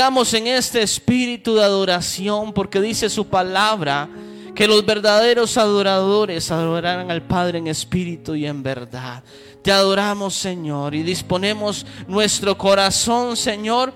Estamos en este espíritu de adoración porque dice su palabra que los verdaderos adoradores adorarán al Padre en espíritu y en verdad. Te adoramos, Señor, y disponemos nuestro corazón, Señor,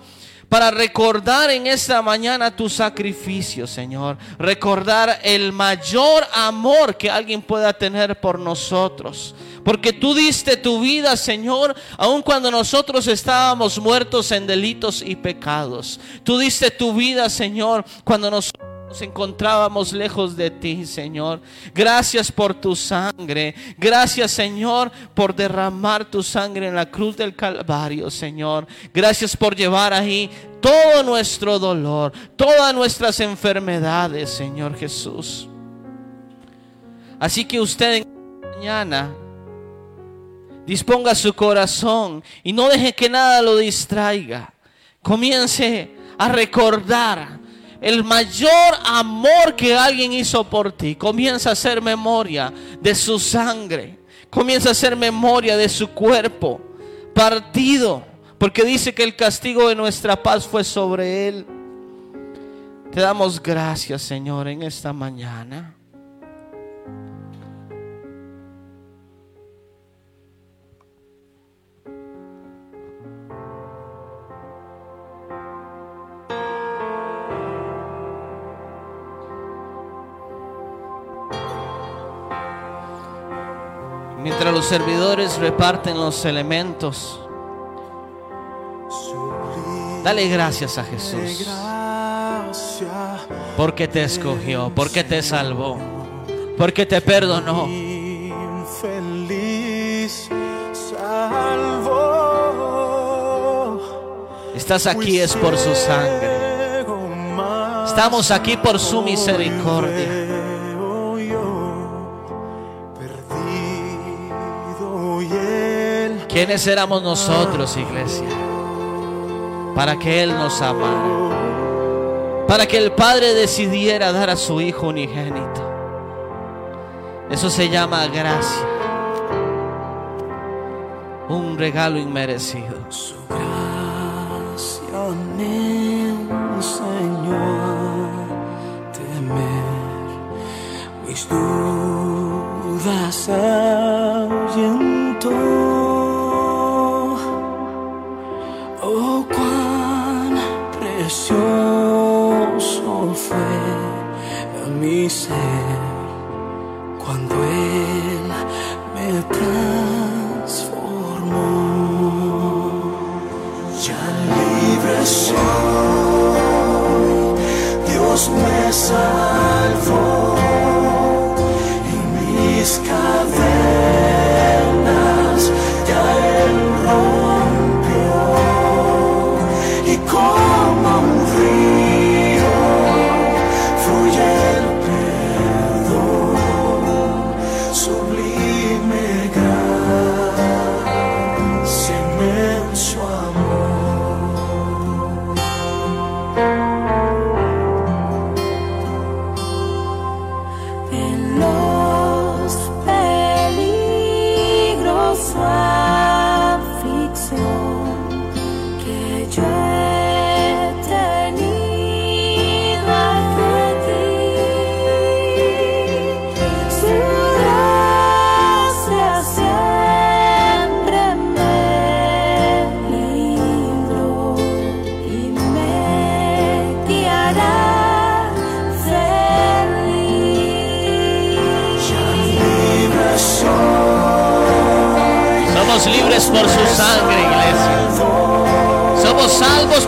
para recordar en esta mañana tu sacrificio, Señor. Recordar el mayor amor que alguien pueda tener por nosotros. Porque tú diste tu vida, Señor, aun cuando nosotros estábamos muertos en delitos y pecados. Tú diste tu vida, Señor, cuando nosotros nos encontrábamos lejos de ti, Señor. Gracias por tu sangre. Gracias, Señor, por derramar tu sangre en la cruz del Calvario, Señor. Gracias por llevar ahí todo nuestro dolor, todas nuestras enfermedades, Señor Jesús. Así que usted en mañana Disponga su corazón y no deje que nada lo distraiga. Comience a recordar el mayor amor que alguien hizo por ti. Comienza a hacer memoria de su sangre. Comienza a hacer memoria de su cuerpo partido. Porque dice que el castigo de nuestra paz fue sobre él. Te damos gracias, Señor, en esta mañana. Mientras los servidores reparten los elementos, dale gracias a Jesús. Porque te escogió, porque te salvó, porque te perdonó. Estás aquí es por su sangre. Estamos aquí por su misericordia. ¿Quiénes éramos nosotros, iglesia? Para que Él nos amara. Para que el Padre decidiera dar a su Hijo unigénito. Eso se llama gracia. Un regalo inmerecido. Su gracia Señor temer mis dudas ser cuando Él me transformó. Ya libre soy, Dios me salvó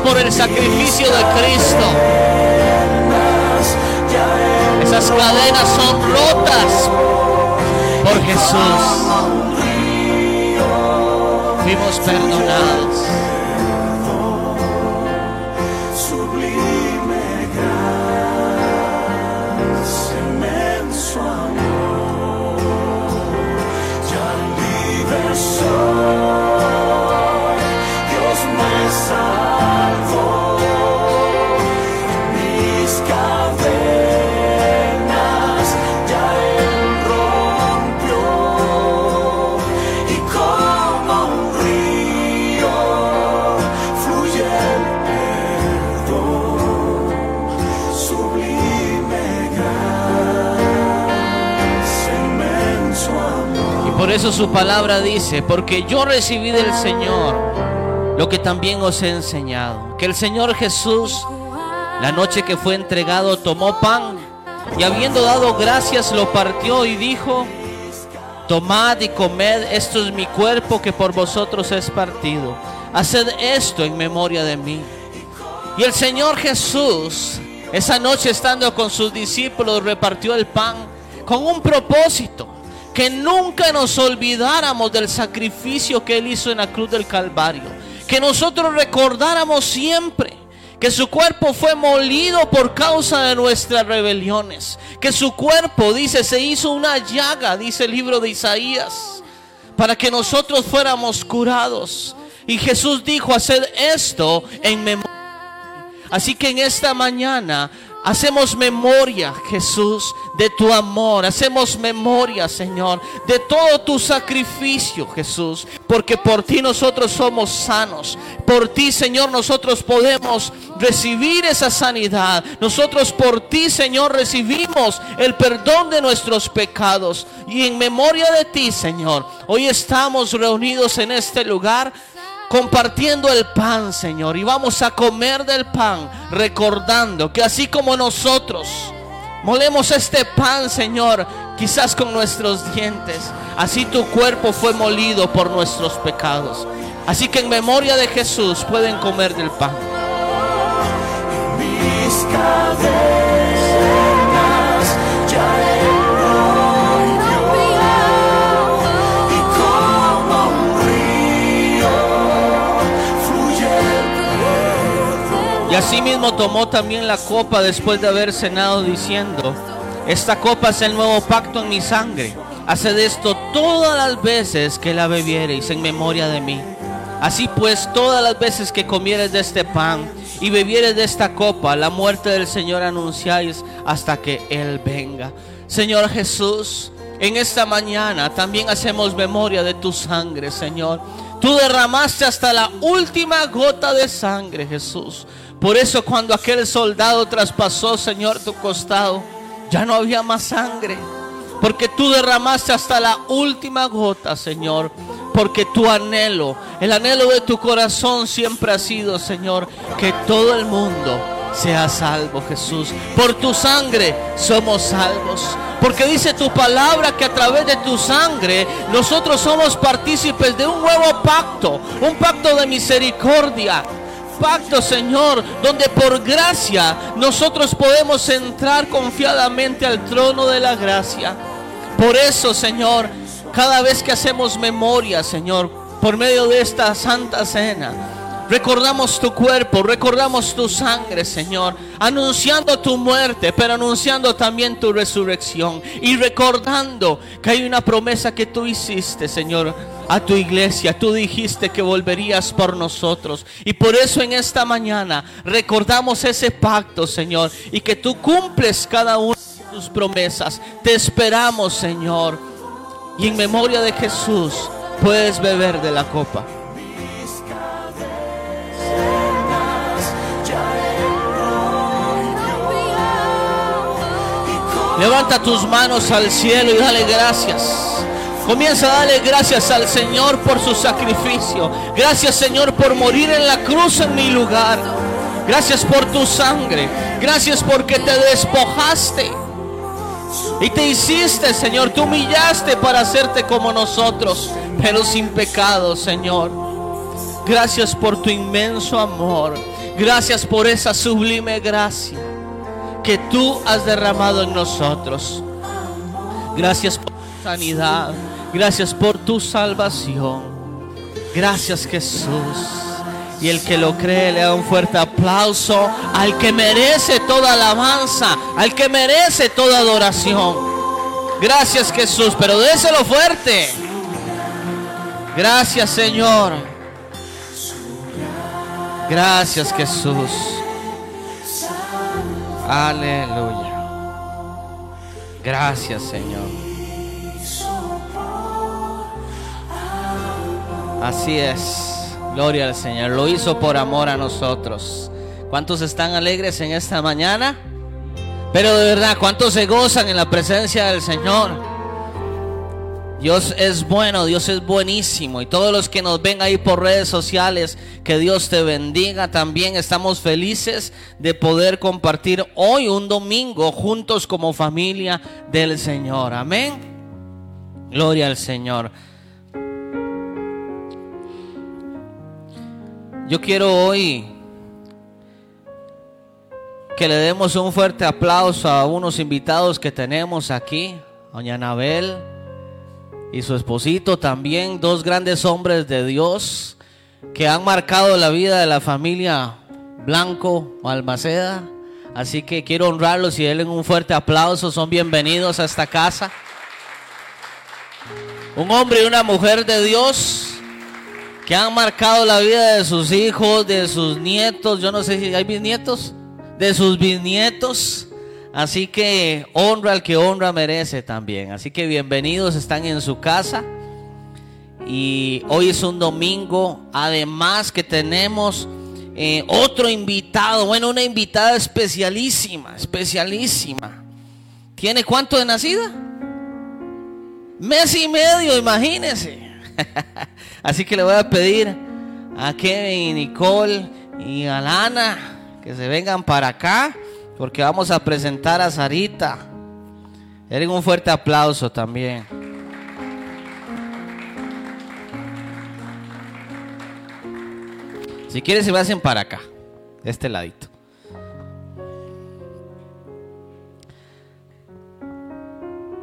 por el sacrificio de Cristo. Esas cadenas son rotas por Jesús. Fuimos perdonados. Eso su palabra dice, porque yo recibí del Señor lo que también os he enseñado. Que el Señor Jesús, la noche que fue entregado, tomó pan y habiendo dado gracias lo partió y dijo, tomad y comed, esto es mi cuerpo que por vosotros es partido. Haced esto en memoria de mí. Y el Señor Jesús, esa noche estando con sus discípulos, repartió el pan con un propósito. Que nunca nos olvidáramos del sacrificio que Él hizo en la cruz del Calvario. Que nosotros recordáramos siempre que su cuerpo fue molido por causa de nuestras rebeliones. Que su cuerpo, dice, se hizo una llaga, dice el libro de Isaías, para que nosotros fuéramos curados. Y Jesús dijo, haced esto en memoria. Así que en esta mañana hacemos memoria, Jesús, de tu amor. Hacemos memoria, Señor, de todo tu sacrificio, Jesús. Porque por ti nosotros somos sanos. Por ti, Señor, nosotros podemos recibir esa sanidad. Nosotros por ti, Señor, recibimos el perdón de nuestros pecados. Y en memoria de ti, Señor, hoy estamos reunidos en este lugar compartiendo el pan, Señor. Y vamos a comer del pan, recordando que así como nosotros molemos este pan, Señor, quizás con nuestros dientes, así tu cuerpo fue molido por nuestros pecados. Así que en memoria de Jesús pueden comer del pan. mis Y asimismo tomó también la copa después de haber cenado diciendo, esta copa es el nuevo pacto en mi sangre. Haced esto todas las veces que la bebiereis en memoria de mí. Así pues, todas las veces que comieres de este pan y bebieres de esta copa, la muerte del Señor anunciáis hasta que Él venga. Señor Jesús, en esta mañana también hacemos memoria de tu sangre, Señor. Tú derramaste hasta la última gota de sangre, Jesús. Por eso cuando aquel soldado traspasó, Señor, tu costado, ya no había más sangre. Porque tú derramaste hasta la última gota, Señor. Porque tu anhelo, el anhelo de tu corazón siempre ha sido, Señor, que todo el mundo sea salvo, Jesús. Por tu sangre somos salvos. Porque dice tu palabra que a través de tu sangre nosotros somos partícipes de un nuevo pacto, un pacto de misericordia. Pacto, Señor, donde por gracia nosotros podemos entrar confiadamente al trono de la gracia. Por eso, Señor, cada vez que hacemos memoria, Señor, por medio de esta santa cena, recordamos tu cuerpo, recordamos tu sangre, Señor, anunciando tu muerte, pero anunciando también tu resurrección y recordando que hay una promesa que tú hiciste, Señor, a tu iglesia. Tú dijiste que volverías por nosotros. Y por eso en esta mañana recordamos ese pacto, Señor, y que tú cumples cada una de tus promesas. Te esperamos, Señor. Y en memoria de Jesús puedes beber de la copa. Levanta tus manos al cielo y dale gracias. Comienza a darle gracias al Señor por su sacrificio. Gracias Señor por morir en la cruz en mi lugar. Gracias por tu sangre. Gracias porque te despojaste. Y te hiciste, Señor. Te humillaste para hacerte como nosotros, pero sin pecado, Señor. Gracias por tu inmenso amor. Gracias por esa sublime gracia que tú has derramado en nosotros. Gracias por tu sanidad. Gracias por tu salvación. Gracias Jesús. Y el que lo cree le da un fuerte aplauso al que merece toda alabanza, al que merece toda adoración. Gracias Jesús, pero déselo fuerte. Gracias Señor. Gracias Jesús. Aleluya. Gracias Señor. Así es. Gloria al Señor. Lo hizo por amor a nosotros. ¿Cuántos están alegres en esta mañana? Pero de verdad, ¿cuántos se gozan en la presencia del Señor? Dios es bueno, Dios es buenísimo. Y todos los que nos ven ahí por redes sociales, que Dios te bendiga. También estamos felices de poder compartir hoy un domingo juntos como familia del Señor. Amén. Gloria al Señor. Yo quiero hoy que le demos un fuerte aplauso a unos invitados que tenemos aquí. Doña Anabel y su esposito también, dos grandes hombres de Dios que han marcado la vida de la familia Blanco Almaceda. Así que quiero honrarlos y darles un fuerte aplauso. Son bienvenidos a esta casa. Un hombre y una mujer de Dios que han marcado la vida de sus hijos, de sus nietos. Yo no sé si hay bisnietos, de sus bisnietos. Así que honra al que honra merece también. Así que bienvenidos, están en su casa. Y hoy es un domingo. Además que tenemos eh, otro invitado. Bueno, una invitada especialísima, especialísima. ¿Tiene cuánto de nacida? Mes y medio, imagínense. Así que le voy a pedir a Kevin y Nicole y a Lana que se vengan para acá. Porque vamos a presentar a Sarita. Den un fuerte aplauso también. Si quieren se me hacen para acá, de este ladito.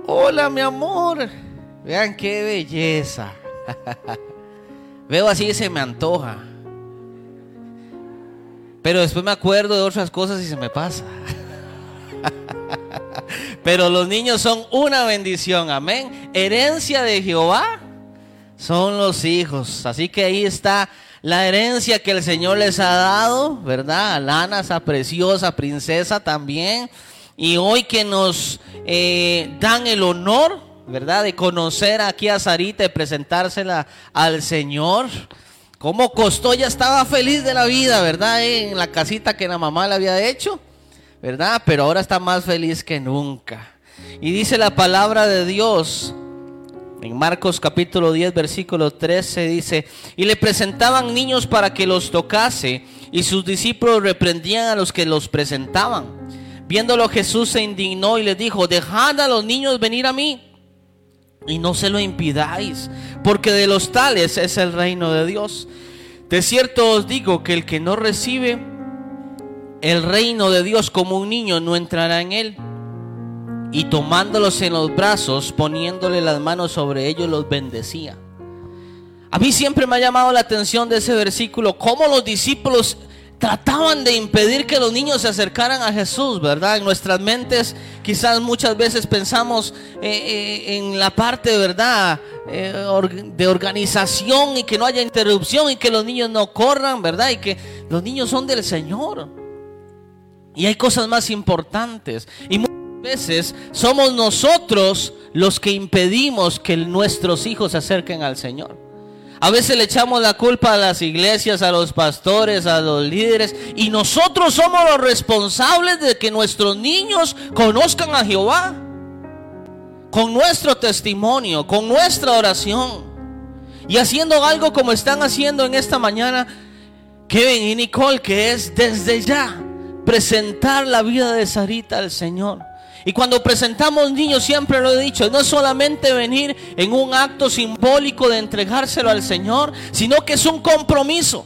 Hola, mi amor. Vean qué belleza. Veo así y se me antoja. Pero después me acuerdo de otras cosas y se me pasa. Pero los niños son una bendición, amén. Herencia de Jehová son los hijos. Así que ahí está la herencia que el Señor les ha dado, ¿verdad? A Lana, esa preciosa princesa también. Y hoy que nos eh, dan el honor, ¿verdad? De conocer aquí a Sarita y presentársela al Señor. ¿Cómo costó? Ya estaba feliz de la vida, ¿verdad? En la casita que la mamá le había hecho, ¿verdad? Pero ahora está más feliz que nunca. Y dice la palabra de Dios en Marcos capítulo 10, versículo 13, dice, y le presentaban niños para que los tocase, y sus discípulos reprendían a los que los presentaban. Viéndolo Jesús se indignó y le dijo, dejad a los niños venir a mí y no se lo impidáis, porque de los tales es el reino de Dios. De cierto os digo que el que no recibe el reino de Dios como un niño no entrará en él. Y tomándolos en los brazos, poniéndole las manos sobre ellos, los bendecía. A mí siempre me ha llamado la atención de ese versículo, cómo los discípulos trataban de impedir que los niños se acercaran a Jesús, ¿verdad? En nuestras mentes quizás muchas veces pensamos eh, eh, en la parte, ¿verdad? Eh, de organización y que no haya interrupción y que los niños no corran, ¿verdad? Y que los niños son del Señor. Y hay cosas más importantes. Y muchas veces somos nosotros los que impedimos que nuestros hijos se acerquen al Señor. A veces le echamos la culpa a las iglesias, a los pastores, a los líderes. Y nosotros somos los responsables de que nuestros niños conozcan a Jehová. Con nuestro testimonio, con nuestra oración. Y haciendo algo como están haciendo en esta mañana Kevin y Nicole, que es desde ya presentar la vida de Sarita al Señor. Y cuando presentamos niños, siempre lo he dicho, no es solamente venir en un acto simbólico de entregárselo al Señor, sino que es un compromiso.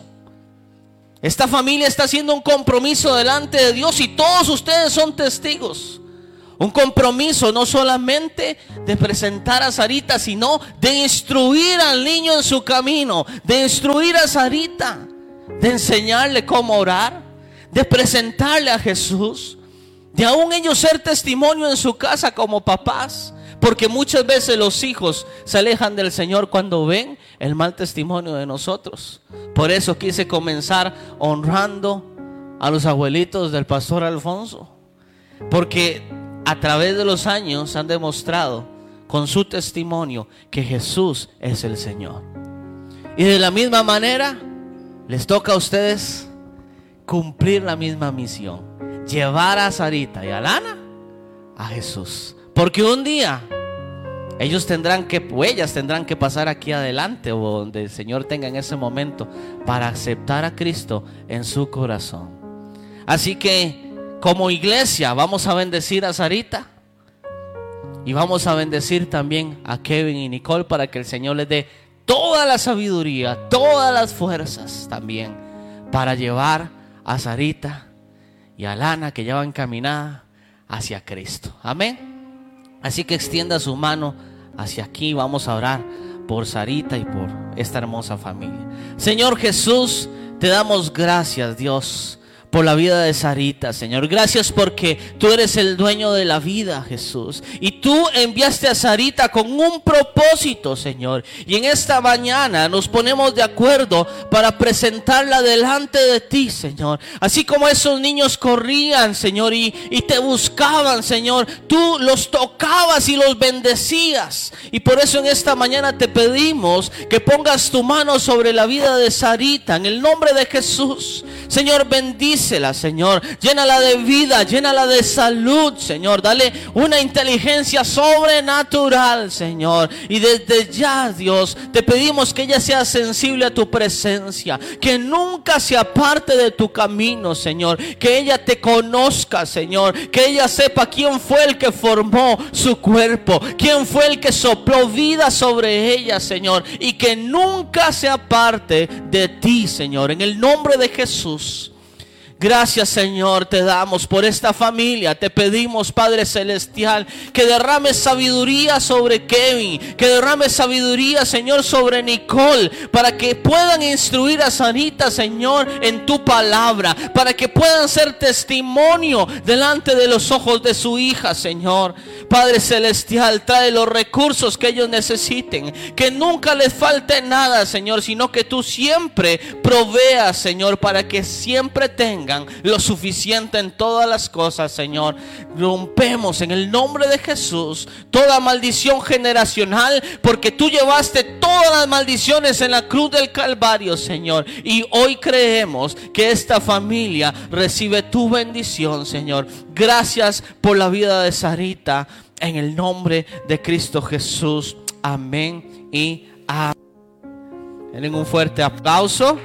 Esta familia está haciendo un compromiso delante de Dios y todos ustedes son testigos. Un compromiso no solamente de presentar a Sarita, sino de instruir al niño en su camino, de instruir a Sarita, de enseñarle cómo orar, de presentarle a Jesús. De aún ellos ser testimonio en su casa como papás. Porque muchas veces los hijos se alejan del Señor cuando ven el mal testimonio de nosotros. Por eso quise comenzar honrando a los abuelitos del pastor Alfonso. Porque a través de los años han demostrado con su testimonio que Jesús es el Señor. Y de la misma manera les toca a ustedes cumplir la misma misión llevar a Sarita y a Lana a Jesús. Porque un día ellos tendrán que, ellas tendrán que pasar aquí adelante o donde el Señor tenga en ese momento para aceptar a Cristo en su corazón. Así que como iglesia vamos a bendecir a Sarita y vamos a bendecir también a Kevin y Nicole para que el Señor les dé toda la sabiduría, todas las fuerzas también para llevar a Sarita y a Lana que ya va encaminada hacia Cristo. Amén. Así que extienda su mano hacia aquí. Vamos a orar por Sarita y por esta hermosa familia. Señor Jesús, te damos gracias, Dios por la vida de Sarita, Señor. Gracias porque tú eres el dueño de la vida, Jesús. Y tú enviaste a Sarita con un propósito, Señor. Y en esta mañana nos ponemos de acuerdo para presentarla delante de ti, Señor. Así como esos niños corrían, Señor, y, y te buscaban, Señor. Tú los tocabas y los bendecías. Y por eso en esta mañana te pedimos que pongas tu mano sobre la vida de Sarita. En el nombre de Jesús. Señor, bendice Señor. Llénala de vida, llénala de salud, Señor. Dale una inteligencia sobrenatural, Señor. Y desde ya, Dios, te pedimos que ella sea sensible a tu presencia. Que nunca se aparte de tu camino, Señor. Que ella te conozca, Señor. Que ella sepa quién fue el que formó su cuerpo. Quién fue el que sopló vida sobre ella, Señor. Y que nunca se aparte de ti, Señor. En el nombre de Jesús. Gracias Señor te damos por esta familia. Te pedimos Padre Celestial que derrame sabiduría sobre Kevin. Que derrame sabiduría Señor sobre Nicole. Para que puedan instruir a Sanita Señor en tu palabra. Para que puedan ser testimonio delante de los ojos de su hija Señor. Padre Celestial trae los recursos que ellos necesiten. Que nunca les falte nada Señor. Sino que tú siempre proveas Señor para que siempre tengan lo suficiente en todas las cosas, Señor. Rompemos en el nombre de Jesús toda maldición generacional, porque tú llevaste todas las maldiciones en la cruz del Calvario, Señor. Y hoy creemos que esta familia recibe tu bendición, Señor. Gracias por la vida de Sarita, en el nombre de Cristo Jesús. Amén y amén. Tienen un fuerte aplauso.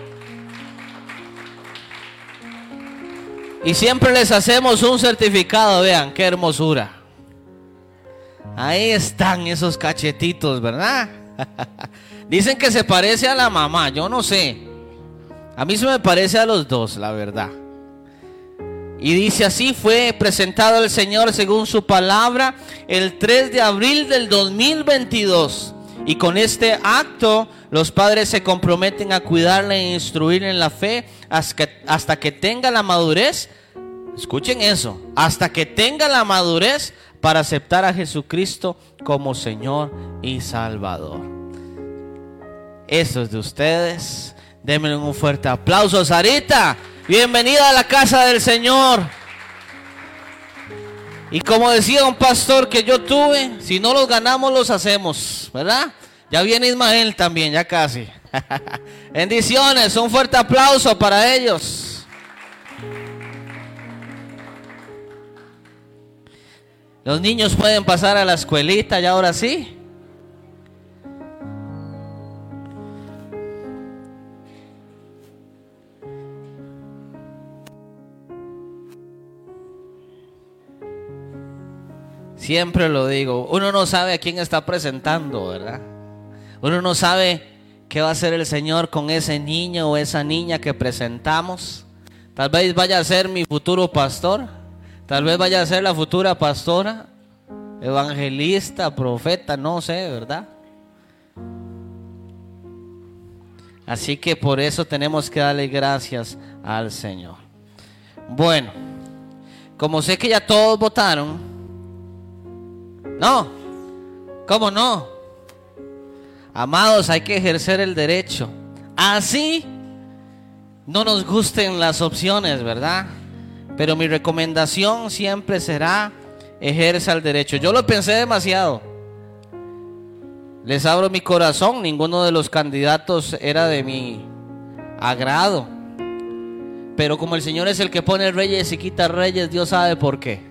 Y siempre les hacemos un certificado, vean, qué hermosura. Ahí están esos cachetitos, ¿verdad? Dicen que se parece a la mamá, yo no sé. A mí se me parece a los dos, la verdad. Y dice así, fue presentado el Señor según su palabra el 3 de abril del 2022. Y con este acto los padres se comprometen a cuidarle e instruirle en la fe hasta que, tenga la madurez. Escuchen eso, hasta que tenga la madurez para aceptar a Jesucristo como Señor y Salvador. Eso es de ustedes. Denme un fuerte aplauso, Sarita. Bienvenida a la casa del Señor. Y como decía un pastor que yo tuve, si no los ganamos, los hacemos, ¿verdad? Ya viene Ismael también, ya casi. Bendiciones, un fuerte aplauso para ellos. Los niños pueden pasar a la escuelita y ahora sí. Siempre lo digo, uno no sabe a quién está presentando, ¿verdad? Uno no sabe qué va a hacer el Señor con ese niño o esa niña que presentamos. Tal vez vaya a ser mi futuro pastor. Tal vez vaya a ser la futura pastora, evangelista, profeta, no sé, ¿verdad? Así que por eso tenemos que darle gracias al Señor. Bueno, como sé que ya todos votaron, no, ¿cómo no? Amados, hay que ejercer el derecho. Así no nos gusten las opciones, ¿verdad? Pero mi recomendación siempre será ejerza el derecho. Yo lo pensé demasiado. Les abro mi corazón, ninguno de los candidatos era de mi agrado. Pero como el Señor es el que pone reyes y quita reyes, Dios sabe por qué.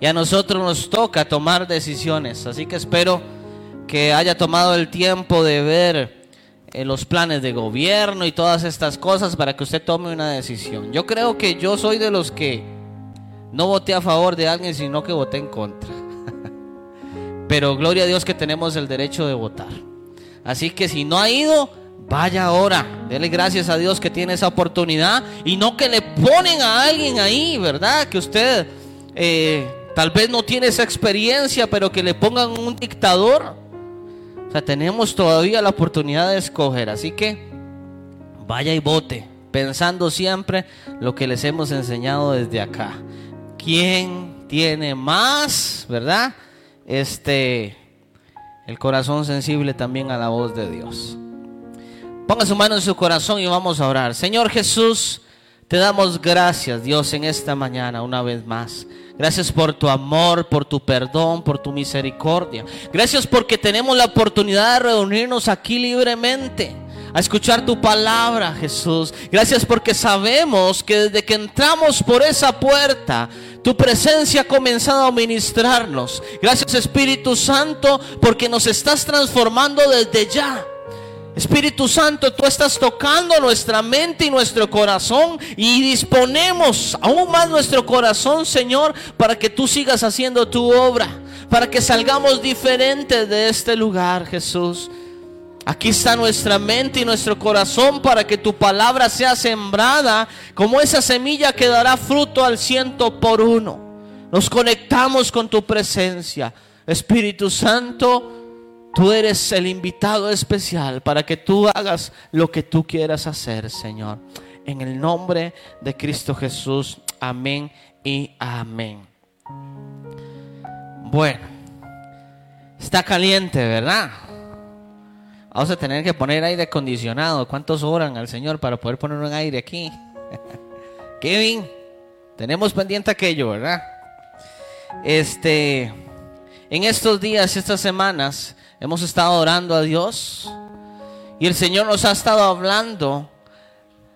Y a nosotros nos toca tomar decisiones. Así que espero que haya tomado el tiempo de ver eh, los planes de gobierno y todas estas cosas para que usted tome una decisión. Yo creo que yo soy de los que no voté a favor de alguien, sino que voté en contra. Pero gloria a Dios que tenemos el derecho de votar. Así que si no ha ido, vaya ahora. Dele gracias a Dios que tiene esa oportunidad y no que le ponen a alguien ahí, ¿verdad? Que usted eh, tal vez no tiene esa experiencia, pero que le pongan un dictador. Tenemos todavía la oportunidad de escoger. Así que vaya y vote, pensando siempre lo que les hemos enseñado desde acá. ¿Quién tiene más, verdad? Este, el corazón sensible también a la voz de Dios. Ponga su mano en su corazón y vamos a orar. Señor Jesús, te damos gracias, Dios, en esta mañana una vez más. Gracias por tu amor, por tu perdón, por tu misericordia. Gracias porque tenemos la oportunidad de reunirnos aquí libremente a escuchar tu palabra, Jesús. Gracias porque sabemos que desde que entramos por esa puerta, tu presencia ha comenzado a ministrarnos. Gracias Espíritu Santo porque nos estás transformando desde ya. Espíritu Santo, tú estás tocando nuestra mente y nuestro corazón y disponemos aún más nuestro corazón, Señor, para que tú sigas haciendo tu obra, para que salgamos diferentes de este lugar, Jesús. Aquí está nuestra mente y nuestro corazón para que tu palabra sea sembrada como esa semilla que dará fruto al ciento por uno. Nos conectamos con tu presencia. Espíritu Santo, Tú eres el invitado especial para que tú hagas lo que tú quieras hacer, Señor. En el nombre de Cristo Jesús. Amén y amén. Bueno, está caliente, ¿verdad? Vamos a tener que poner aire acondicionado. ¿Cuántos oran al Señor para poder poner un aire aquí? Kevin, tenemos pendiente aquello, ¿verdad? Este, en estos días, estas semanas, hemos estado orando a Dios y el Señor nos ha estado hablando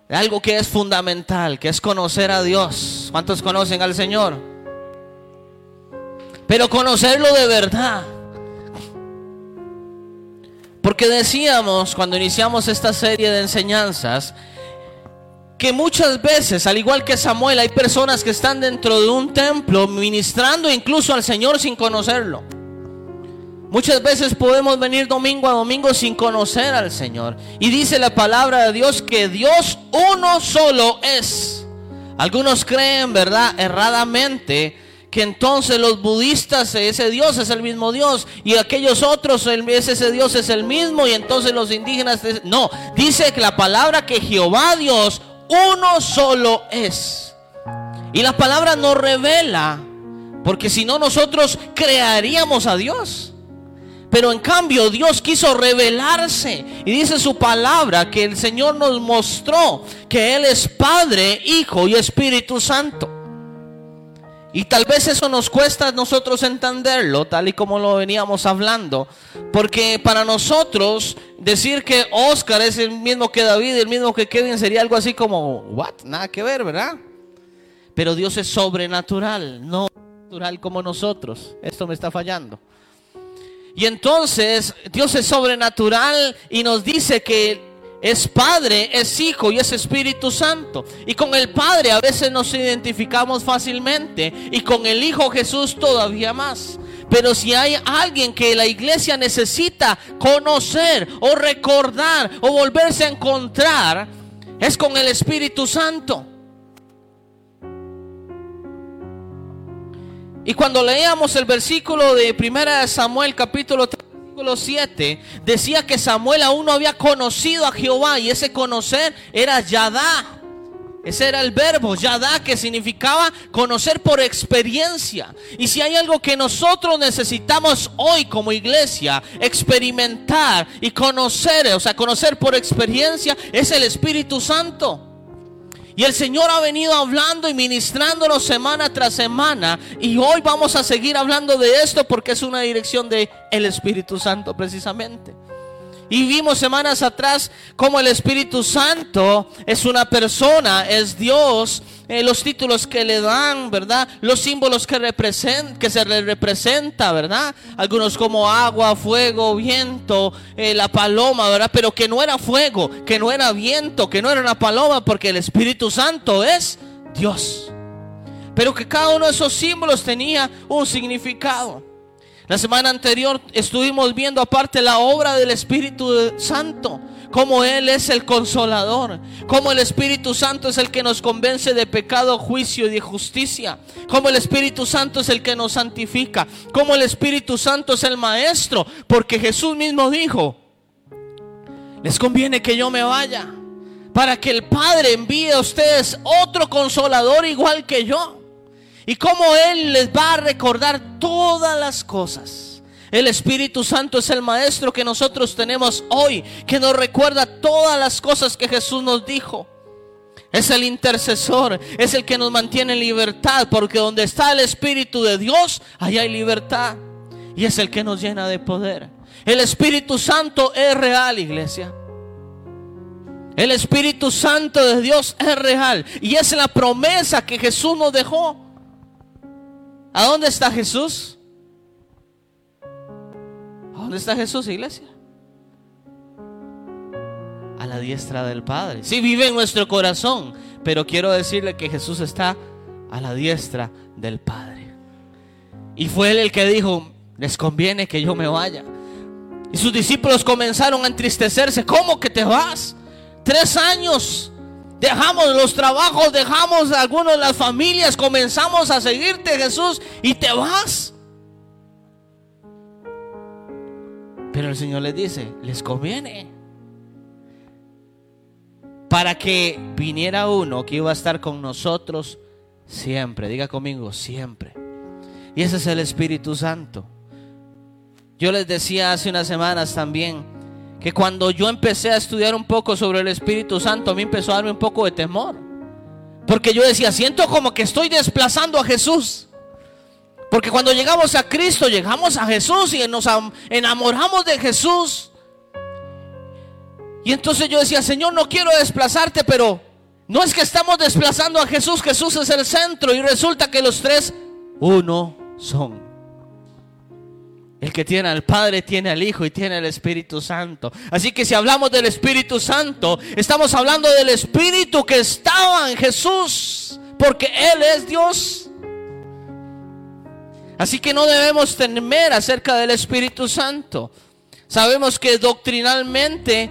de algo que es fundamental, que es conocer a Dios. ¿Cuántos conocen al Señor? Pero conocerlo de verdad. Porque decíamos cuando iniciamos esta serie de enseñanzas que muchas veces, al igual que Samuel, hay personas que están dentro de un templo ministrando incluso al Señor sin conocerlo. Muchas veces podemos venir domingo a domingo sin conocer al Señor. Y dice la palabra de Dios que Dios uno solo es. Algunos creen, ¿verdad? Erradamente que entonces los budistas ese Dios es el mismo Dios y aquellos otros ese Dios es el mismo y entonces los indígenas no, dice que la palabra que Jehová Dios uno solo es. Y la palabra nos revela porque si no nosotros crearíamos a Dios. Pero en cambio Dios quiso revelarse. Y dice su palabra que el Señor nos mostró que Él es Padre, Hijo y Espíritu Santo. Y tal vez eso nos cuesta a nosotros entenderlo, tal y como lo veníamos hablando. Porque para nosotros decir que Oscar es el mismo que David, el mismo que Kevin, sería algo así como, ¿what? Nada que ver, ¿verdad? Pero Dios es sobrenatural, no natural como nosotros. Esto me está fallando. Y entonces Dios es sobrenatural y nos dice que es Padre, es Hijo y es Espíritu Santo. Y con el Padre a veces nos identificamos fácilmente y con el Hijo Jesús todavía más. Pero si hay alguien que la iglesia necesita conocer o recordar o volverse a encontrar, es con el Espíritu Santo. Y cuando leíamos el versículo de 1 Samuel capítulo 3, versículo 7, decía que Samuel aún no había conocido a Jehová y ese conocer era Yadá. Ese era el verbo, Yadá, que significaba conocer por experiencia. Y si hay algo que nosotros necesitamos hoy como iglesia, experimentar y conocer, o sea, conocer por experiencia, es el Espíritu Santo. Y el Señor ha venido hablando y ministrándonos semana tras semana. Y hoy vamos a seguir hablando de esto porque es una dirección de el Espíritu Santo precisamente. Y vimos semanas atrás cómo el Espíritu Santo es una persona, es Dios, eh, los títulos que le dan, ¿verdad? Los símbolos que, represent, que se le representa, ¿verdad? Algunos como agua, fuego, viento, eh, la paloma, ¿verdad? Pero que no era fuego, que no era viento, que no era una paloma, porque el Espíritu Santo es Dios. Pero que cada uno de esos símbolos tenía un significado. La semana anterior estuvimos viendo aparte la obra del Espíritu Santo, como Él es el consolador, como el Espíritu Santo es el que nos convence de pecado, juicio y de justicia, como el Espíritu Santo es el que nos santifica, como el Espíritu Santo es el Maestro, porque Jesús mismo dijo, les conviene que yo me vaya, para que el Padre envíe a ustedes otro consolador igual que yo. Y cómo Él les va a recordar todas las cosas. El Espíritu Santo es el Maestro que nosotros tenemos hoy, que nos recuerda todas las cosas que Jesús nos dijo. Es el intercesor, es el que nos mantiene en libertad, porque donde está el Espíritu de Dios, ahí hay libertad. Y es el que nos llena de poder. El Espíritu Santo es real, iglesia. El Espíritu Santo de Dios es real. Y es la promesa que Jesús nos dejó. ¿A dónde está Jesús? ¿A dónde está Jesús, iglesia? A la diestra del Padre. Sí, vive en nuestro corazón, pero quiero decirle que Jesús está a la diestra del Padre. Y fue él el que dijo, les conviene que yo me vaya. Y sus discípulos comenzaron a entristecerse. ¿Cómo que te vas? Tres años Dejamos los trabajos, dejamos algunos de las familias, comenzamos a seguirte Jesús y te vas. Pero el Señor les dice, les conviene. Para que viniera uno que iba a estar con nosotros siempre. Diga conmigo, siempre. Y ese es el Espíritu Santo. Yo les decía hace unas semanas también que cuando yo empecé a estudiar un poco sobre el Espíritu Santo, a mí empezó a darme un poco de temor. Porque yo decía, siento como que estoy desplazando a Jesús. Porque cuando llegamos a Cristo, llegamos a Jesús y nos enamoramos de Jesús. Y entonces yo decía, Señor, no quiero desplazarte, pero no es que estamos desplazando a Jesús, Jesús es el centro y resulta que los tres, uno son. El que tiene al Padre tiene al Hijo y tiene al Espíritu Santo. Así que si hablamos del Espíritu Santo, estamos hablando del Espíritu que estaba en Jesús, porque Él es Dios. Así que no debemos temer acerca del Espíritu Santo. Sabemos que doctrinalmente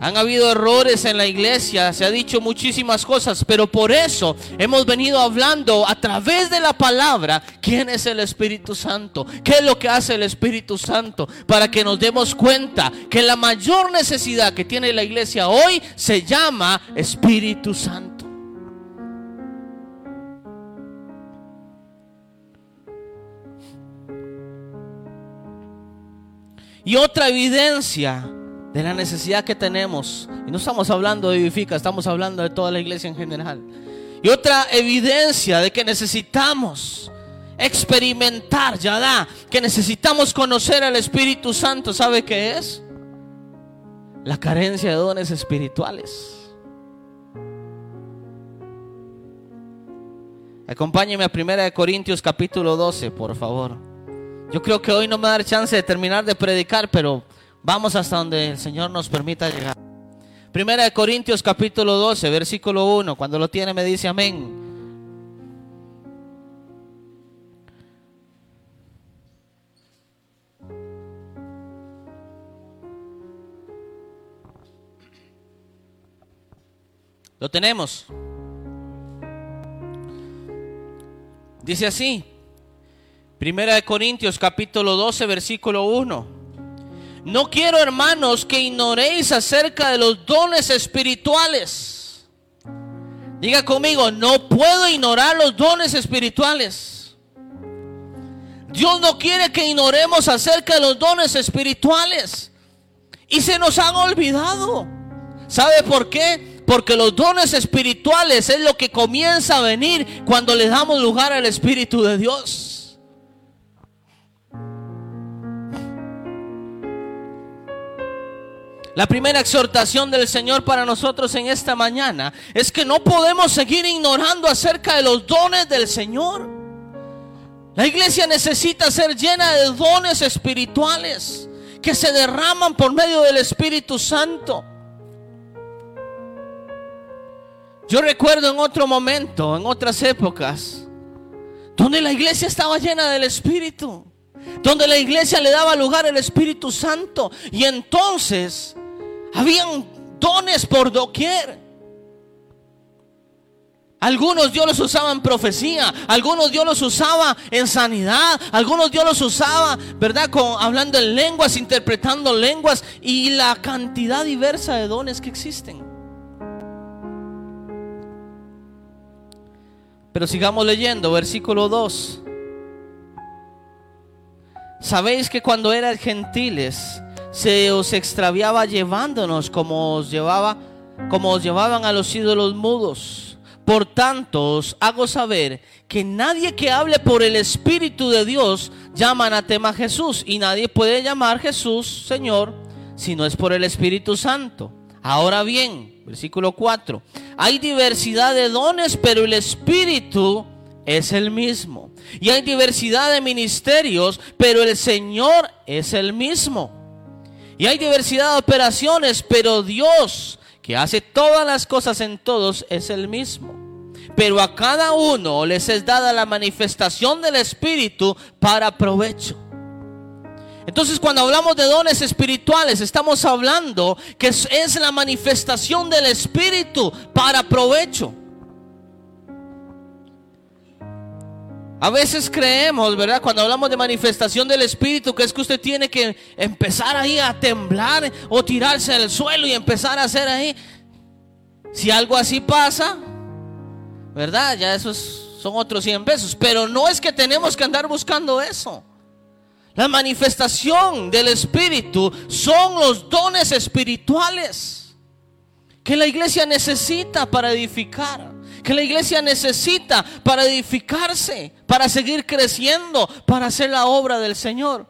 han habido errores en la iglesia, se ha dicho muchísimas cosas, pero por eso hemos venido hablando a través de la palabra quién es el Espíritu Santo, qué es lo que hace el Espíritu Santo, para que nos demos cuenta que la mayor necesidad que tiene la iglesia hoy se llama Espíritu Santo. Y otra evidencia de la necesidad que tenemos. Y no estamos hablando de Vivifica, estamos hablando de toda la iglesia en general. Y otra evidencia de que necesitamos experimentar, ya da, que necesitamos conocer al Espíritu Santo, ¿sabe qué es? La carencia de dones espirituales. Acompáñeme a 1 Corintios capítulo 12, por favor. Yo creo que hoy no me va a dar chance de terminar de predicar, pero Vamos hasta donde el Señor nos permita llegar. Primera de Corintios capítulo 12, versículo 1. Cuando lo tiene me dice amén. Lo tenemos. Dice así. Primera de Corintios capítulo 12, versículo 1. No quiero, hermanos, que ignoréis acerca de los dones espirituales. Diga conmigo, no puedo ignorar los dones espirituales. Dios no quiere que ignoremos acerca de los dones espirituales. Y se nos han olvidado. ¿Sabe por qué? Porque los dones espirituales es lo que comienza a venir cuando le damos lugar al Espíritu de Dios. La primera exhortación del Señor para nosotros en esta mañana es que no podemos seguir ignorando acerca de los dones del Señor. La iglesia necesita ser llena de dones espirituales que se derraman por medio del Espíritu Santo. Yo recuerdo en otro momento, en otras épocas, donde la iglesia estaba llena del Espíritu, donde la iglesia le daba lugar al Espíritu Santo y entonces habían dones por doquier. Algunos Dios los usaba en profecía, algunos Dios los usaba en sanidad, algunos Dios los usaba, ¿verdad? Con, hablando en lenguas, interpretando lenguas y la cantidad diversa de dones que existen. Pero sigamos leyendo, versículo 2. Sabéis que cuando eran gentiles, se os extraviaba llevándonos como os llevaba, como os llevaban a los ídolos mudos. Por tanto, os hago saber que nadie que hable por el Espíritu de Dios llama anatema a Jesús, y nadie puede llamar Jesús Señor si no es por el Espíritu Santo. Ahora bien, versículo 4, hay diversidad de dones, pero el Espíritu es el mismo. Y hay diversidad de ministerios, pero el Señor es el mismo. Y hay diversidad de operaciones, pero Dios, que hace todas las cosas en todos, es el mismo. Pero a cada uno les es dada la manifestación del Espíritu para provecho. Entonces cuando hablamos de dones espirituales, estamos hablando que es, la manifestación del Espíritu para provecho. A veces creemos, ¿verdad? Cuando hablamos de manifestación del Espíritu, que es que usted tiene que empezar ahí a temblar o tirarse al suelo y empezar a hacer ahí. Si algo así pasa, ¿verdad? Ya esos son otros 100 pesos. Pero no es que tenemos que andar buscando eso. La manifestación del Espíritu son los dones espirituales que la iglesia necesita para edificar que la iglesia necesita para edificarse, para seguir creciendo, para hacer la obra del Señor.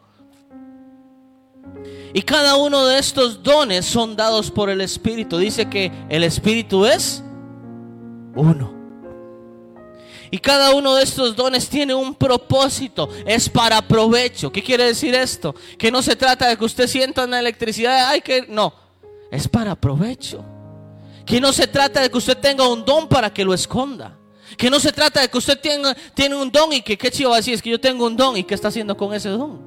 Y cada uno de estos dones son dados por el Espíritu. Dice que el Espíritu es uno. Y cada uno de estos dones tiene un propósito, es para provecho. ¿Qué quiere decir esto? Que no se trata de que usted sienta una electricidad, ay que no, es para provecho. Que no se trata de que usted tenga un don para que lo esconda. Que no se trata de que usted tenga, tiene un don y que qué chido así es que yo tengo un don y qué está haciendo con ese don.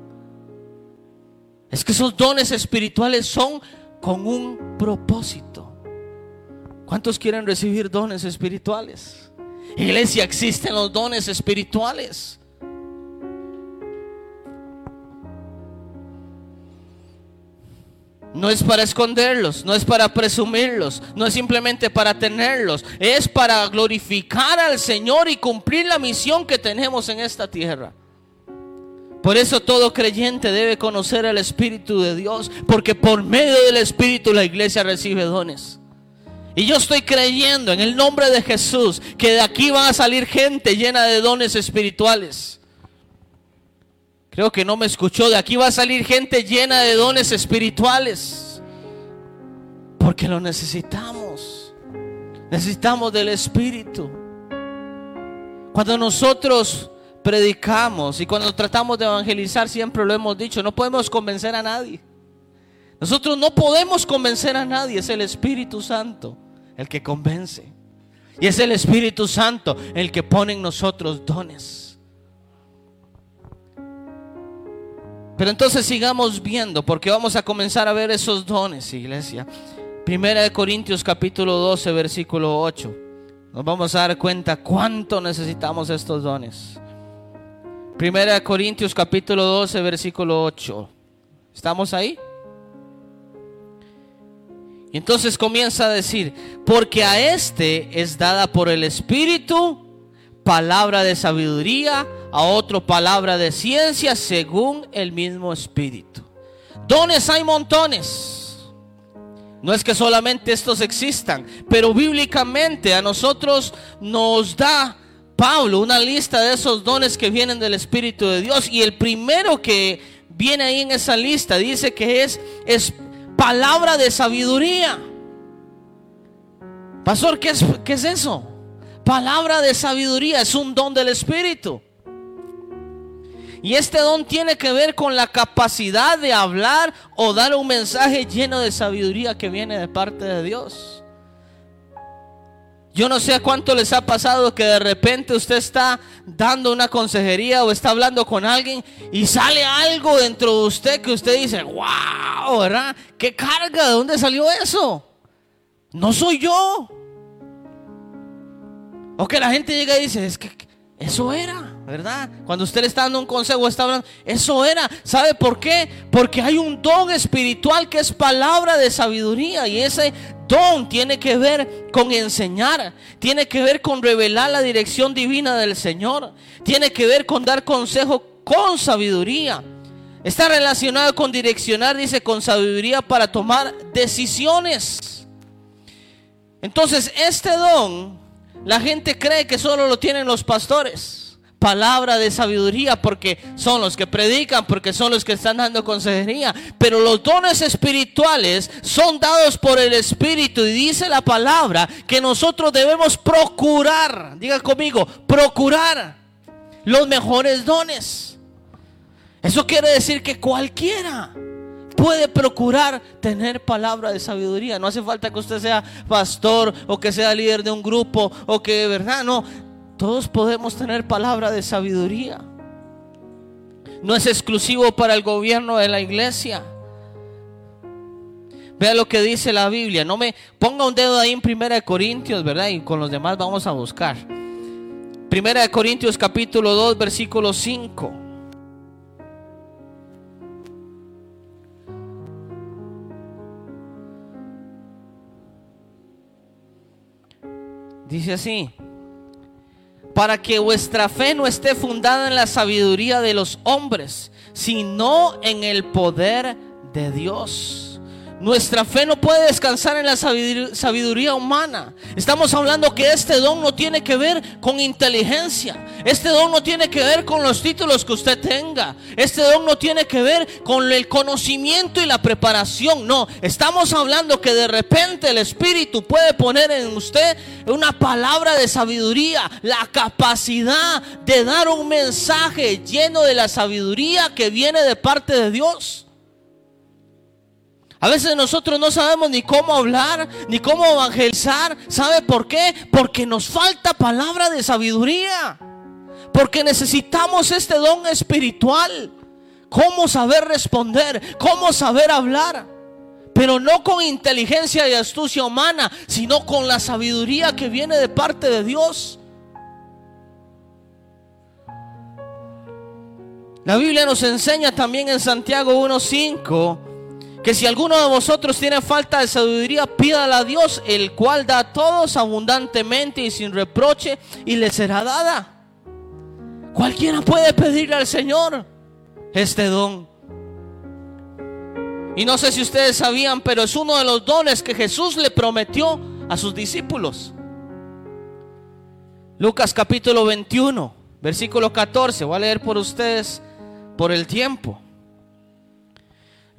Es que esos dones espirituales son con un propósito. ¿Cuántos quieren recibir dones espirituales? Iglesia, existen los dones espirituales. No es para esconderlos, no es para presumirlos, no es simplemente para tenerlos, es para glorificar al Señor y cumplir la misión que tenemos en esta tierra. Por eso todo creyente debe conocer el Espíritu de Dios, porque por medio del Espíritu la iglesia recibe dones. Y yo estoy creyendo en el nombre de Jesús que de aquí va a salir gente llena de dones espirituales. Creo que no me escuchó. De aquí va a salir gente llena de dones espirituales. Porque lo necesitamos. Necesitamos del Espíritu. Cuando nosotros predicamos y cuando tratamos de evangelizar, siempre lo hemos dicho, no podemos convencer a nadie. Nosotros no podemos convencer a nadie, es el Espíritu Santo el que convence. Y es el Espíritu Santo el que pone en nosotros dones. Pero entonces sigamos viendo, porque vamos a comenzar a ver esos dones, iglesia. Primera de Corintios capítulo 12, versículo 8. Nos vamos a dar cuenta cuánto necesitamos estos dones. Primera de Corintios capítulo 12, versículo 8. ¿Estamos ahí? Y entonces comienza a decir, porque a este es dada por el Espíritu palabra de sabiduría, a otro palabra de ciencia según el mismo espíritu. Dones hay montones. No es que solamente estos existan, pero bíblicamente a nosotros nos da Pablo una lista de esos dones que vienen del Espíritu de Dios. Y el primero que viene ahí en esa lista dice que es, es palabra de sabiduría. Pastor, ¿qué es, qué es eso? Palabra de sabiduría es un don del Espíritu. Y este don tiene que ver con la capacidad de hablar o dar un mensaje lleno de sabiduría que viene de parte de Dios. Yo no sé cuánto les ha pasado que de repente usted está dando una consejería o está hablando con alguien y sale algo dentro de usted que usted dice, wow, ¿verdad? ¿Qué carga? ¿De dónde salió eso? No soy yo. O que la gente llega y dice, es que eso era, ¿verdad? Cuando usted le está dando un consejo, está hablando, eso era. ¿Sabe por qué? Porque hay un don espiritual que es palabra de sabiduría y ese don tiene que ver con enseñar, tiene que ver con revelar la dirección divina del Señor, tiene que ver con dar consejo con sabiduría. Está relacionado con direccionar, dice, con sabiduría para tomar decisiones. Entonces, este don, la gente cree que solo lo tienen los pastores palabra de sabiduría porque son los que predican, porque son los que están dando consejería. Pero los dones espirituales son dados por el Espíritu y dice la palabra que nosotros debemos procurar, diga conmigo, procurar los mejores dones. Eso quiere decir que cualquiera puede procurar tener palabra de sabiduría. No hace falta que usted sea pastor o que sea líder de un grupo o que, ¿verdad? No, todos podemos tener palabra de sabiduría. No es exclusivo para el gobierno de la iglesia. Vea lo que dice la Biblia. No me ponga un dedo ahí en Primera de Corintios, ¿verdad? Y con los demás vamos a buscar. Primera de Corintios capítulo 2, versículo 5. Dice así para que vuestra fe no esté fundada en la sabiduría de los hombres, sino en el poder de Dios. Nuestra fe no puede descansar en la sabiduría humana. Estamos hablando que este don no tiene que ver con inteligencia. Este don no tiene que ver con los títulos que usted tenga. Este don no tiene que ver con el conocimiento y la preparación. No, estamos hablando que de repente el Espíritu puede poner en usted una palabra de sabiduría, la capacidad de dar un mensaje lleno de la sabiduría que viene de parte de Dios. A veces nosotros no sabemos ni cómo hablar, ni cómo evangelizar. ¿Sabe por qué? Porque nos falta palabra de sabiduría. Porque necesitamos este don espiritual. Cómo saber responder, cómo saber hablar. Pero no con inteligencia y astucia humana, sino con la sabiduría que viene de parte de Dios. La Biblia nos enseña también en Santiago 1.5 que si alguno de vosotros tiene falta de sabiduría, pídala a Dios, el cual da a todos abundantemente y sin reproche, y le será dada. Cualquiera puede pedirle al Señor este don. Y no sé si ustedes sabían, pero es uno de los dones que Jesús le prometió a sus discípulos. Lucas capítulo 21, versículo 14. Voy a leer por ustedes por el tiempo.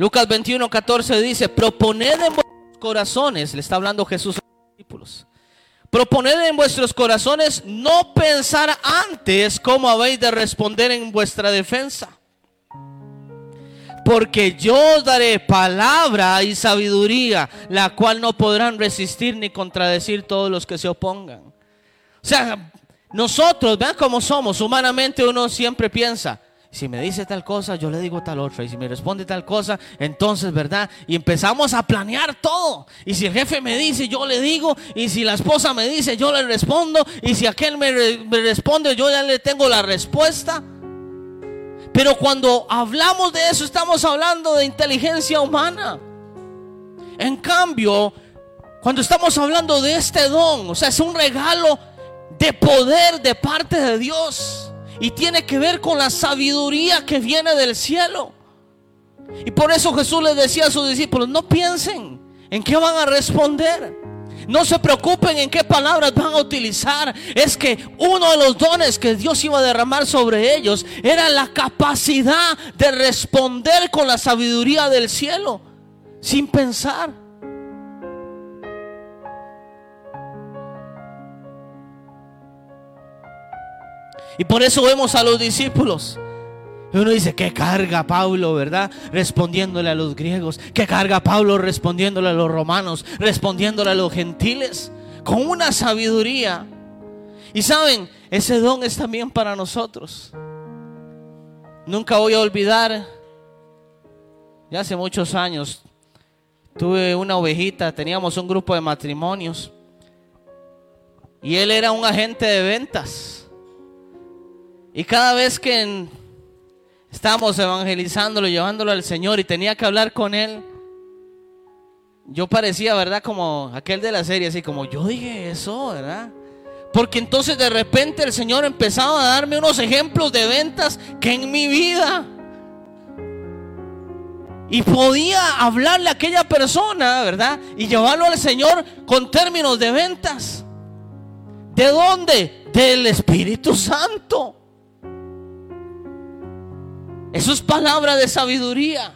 Lucas 21, 14 dice, proponed en vuestros corazones, le está hablando Jesús a los discípulos, proponed en vuestros corazones no pensar antes cómo habéis de responder en vuestra defensa. Porque yo os daré palabra y sabiduría, la cual no podrán resistir ni contradecir todos los que se opongan. O sea, nosotros, vean cómo somos, humanamente uno siempre piensa, si me dice tal cosa, yo le digo tal otra. Y si me responde tal cosa, entonces, ¿verdad? Y empezamos a planear todo. Y si el jefe me dice, yo le digo. Y si la esposa me dice, yo le respondo. Y si aquel me, responde, yo ya le tengo la respuesta. Pero cuando hablamos de eso, estamos hablando de inteligencia humana. En cambio, cuando estamos hablando de este don, o sea, es un regalo de poder de parte de Dios. Y tiene que ver con la sabiduría que viene del cielo. Y por eso Jesús les decía a sus discípulos, no piensen en qué van a responder. No se preocupen en qué palabras van a utilizar. Es que uno de los dones que Dios iba a derramar sobre ellos era la capacidad de responder con la sabiduría del cielo. sin pensar. Y por eso vemos a los discípulos. Y uno dice, ¿qué carga Pablo, verdad? Respondiéndole a los griegos. ¿Qué carga Pablo respondiéndole a los romanos? Respondiéndole a los gentiles. Con una sabiduría. Y saben, ese don es también para nosotros. Nunca voy a olvidar, ya hace muchos años, tuve una ovejita, teníamos un grupo de matrimonios. Y él era un agente de ventas. Y cada vez que estábamos evangelizándolo, llevándolo al Señor y tenía que hablar con él, yo parecía, ¿verdad? Como aquel de la serie, así como yo dije eso, ¿verdad? Porque entonces de repente el Señor empezaba a darme unos ejemplos de ventas que en mi vida. Y podía hablarle a aquella persona, ¿verdad? Y llevarlo al Señor con términos de ventas. ¿De dónde? Del Espíritu Santo. Eso es palabra de sabiduría.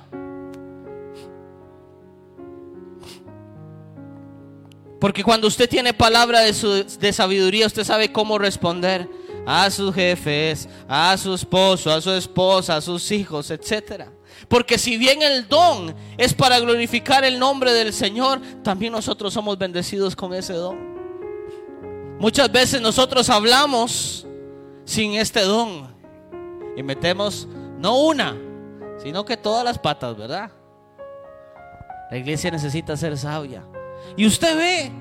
Porque cuando usted tiene palabra de, de, sabiduría, usted sabe cómo responder a sus jefes, a su esposo, a su esposa, a sus hijos, etc. Porque si bien el don es para glorificar el nombre del Señor, también nosotros somos bendecidos con ese don. Muchas veces nosotros hablamos sin este don y metemos no una, sino que todas las patas, ¿verdad? La iglesia necesita ser sabia. Y usted ve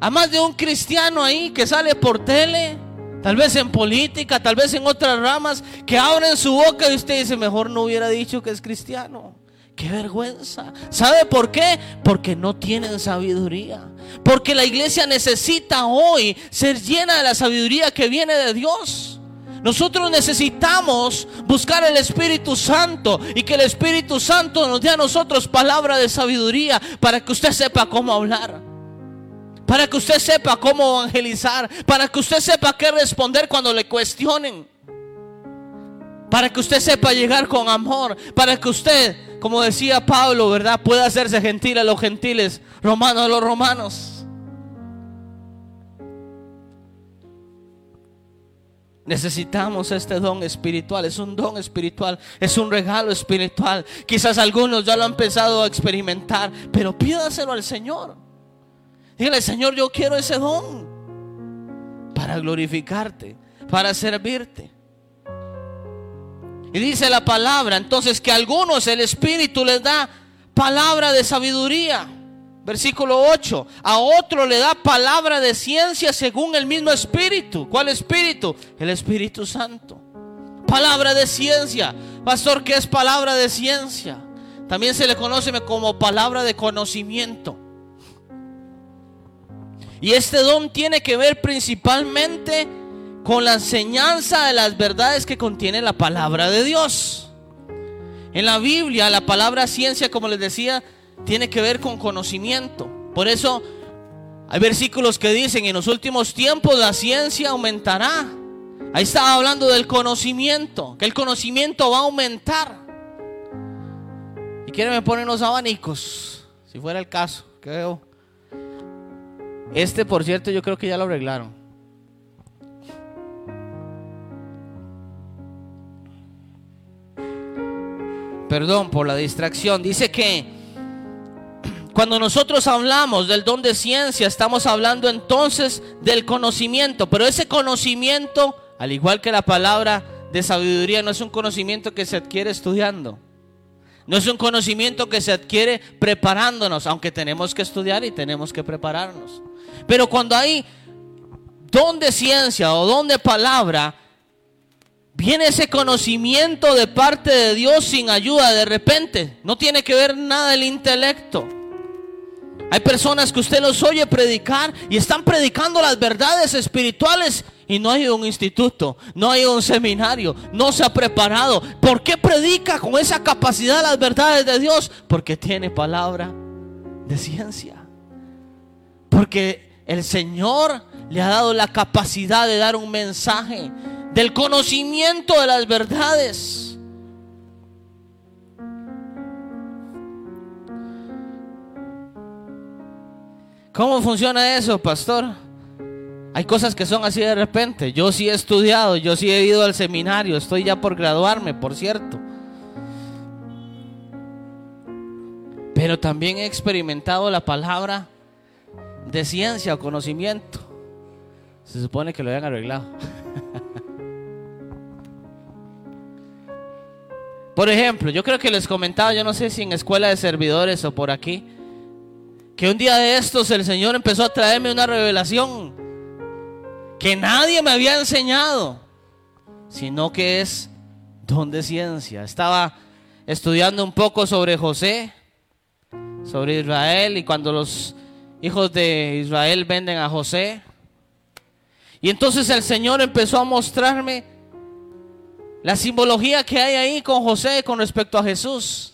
a más de un cristiano ahí que sale por tele, tal vez en política, tal vez en otras ramas, que abren su boca y usted dice, mejor no hubiera dicho que es cristiano. Qué vergüenza. ¿Sabe por qué? Porque no tienen sabiduría. Porque la iglesia necesita hoy ser llena de la sabiduría que viene de Dios. Nosotros necesitamos buscar el Espíritu Santo y que el Espíritu Santo nos dé a nosotros palabra de sabiduría para que usted sepa cómo hablar. Para que usted sepa cómo evangelizar. Para que usted sepa qué responder cuando le cuestionen. Para que usted sepa llegar con amor. Para que usted, como decía Pablo, ¿verdad? Pueda hacerse gentil a los gentiles, romanos a los romanos. Necesitamos este don espiritual, es un don espiritual, es un regalo espiritual. Quizás algunos ya lo han empezado a experimentar, pero pídaselo al Señor. Dígale, Señor, yo quiero ese don para glorificarte, para servirte. Y dice la palabra, entonces que a algunos el Espíritu les da palabra de sabiduría Versículo 8. A otro le da palabra de ciencia según el mismo espíritu. ¿Cuál espíritu? El Espíritu Santo. Palabra de ciencia. Pastor, ¿qué es palabra de ciencia? También se le conoce como palabra de conocimiento. Y este don tiene que ver principalmente con la enseñanza de las verdades que contiene la palabra de Dios. En la Biblia, la palabra ciencia, como les decía, tiene que ver con conocimiento. Por eso hay versículos que dicen, en los últimos tiempos la ciencia aumentará. Ahí estaba hablando del conocimiento, que el conocimiento va a aumentar. Y quieren me ponen los abanicos, si fuera el caso, creo. Este, por cierto, yo creo que ya lo arreglaron. Perdón por la distracción. Dice que cuando nosotros hablamos del don de ciencia, estamos hablando entonces del conocimiento, pero ese conocimiento, al igual que la palabra de sabiduría, no es un conocimiento que se adquiere estudiando. No es un conocimiento que se adquiere preparándonos, aunque tenemos que estudiar y tenemos que prepararnos. Pero cuando hay don de ciencia o don de palabra, viene ese conocimiento de parte de Dios sin ayuda de repente. No tiene que ver nada el intelecto. Hay personas que usted los oye predicar y están predicando las verdades espirituales y no hay un instituto, no hay un seminario, no se ha preparado. ¿Por qué predica con esa capacidad las verdades de Dios? Porque tiene palabra de ciencia. Porque el Señor le ha dado la capacidad de dar un mensaje del conocimiento de las verdades. ¿Cómo funciona eso, pastor? Hay cosas que son así de repente. Yo sí he estudiado, yo sí he ido al seminario, estoy ya por graduarme, por cierto. Pero también he experimentado la palabra de ciencia o conocimiento. Se supone que lo habían arreglado. Por ejemplo, yo creo que les comentaba, yo no sé si en escuela de servidores o por aquí, que un día de estos el Señor empezó a traerme una revelación que nadie me había enseñado, sino que es don de ciencia. Estaba estudiando un poco sobre José, sobre Israel, y cuando los hijos de Israel venden a José, y entonces el Señor empezó a mostrarme la simbología que hay ahí con José con respecto a Jesús.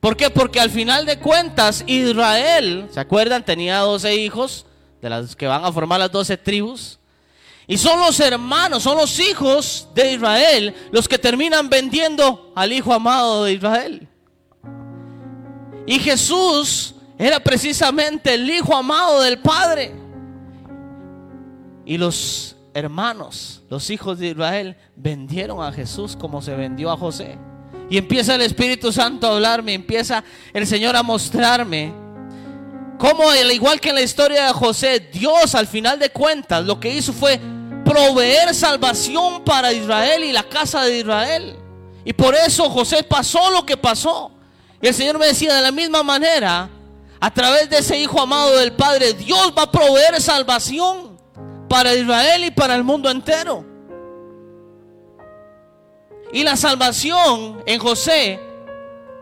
¿Por qué? Porque al final de cuentas Israel, ¿se acuerdan? Tenía 12 hijos, de las que van a formar las 12 tribus. Y son los hermanos, son los hijos de Israel los que terminan vendiendo al hijo amado de Israel. Y Jesús era precisamente el hijo amado del Padre. Y los hermanos, los hijos de Israel, vendieron a Jesús como se vendió a José. Y empieza el Espíritu Santo a hablarme, empieza el Señor a mostrarme cómo, al igual que en la historia de José, Dios al final de cuentas lo que hizo fue proveer salvación para Israel y la casa de Israel. Y por eso José pasó lo que pasó. Y el Señor me decía de la misma manera, a través de ese Hijo amado del Padre, Dios va a proveer salvación para Israel y para el mundo entero. Y la salvación en José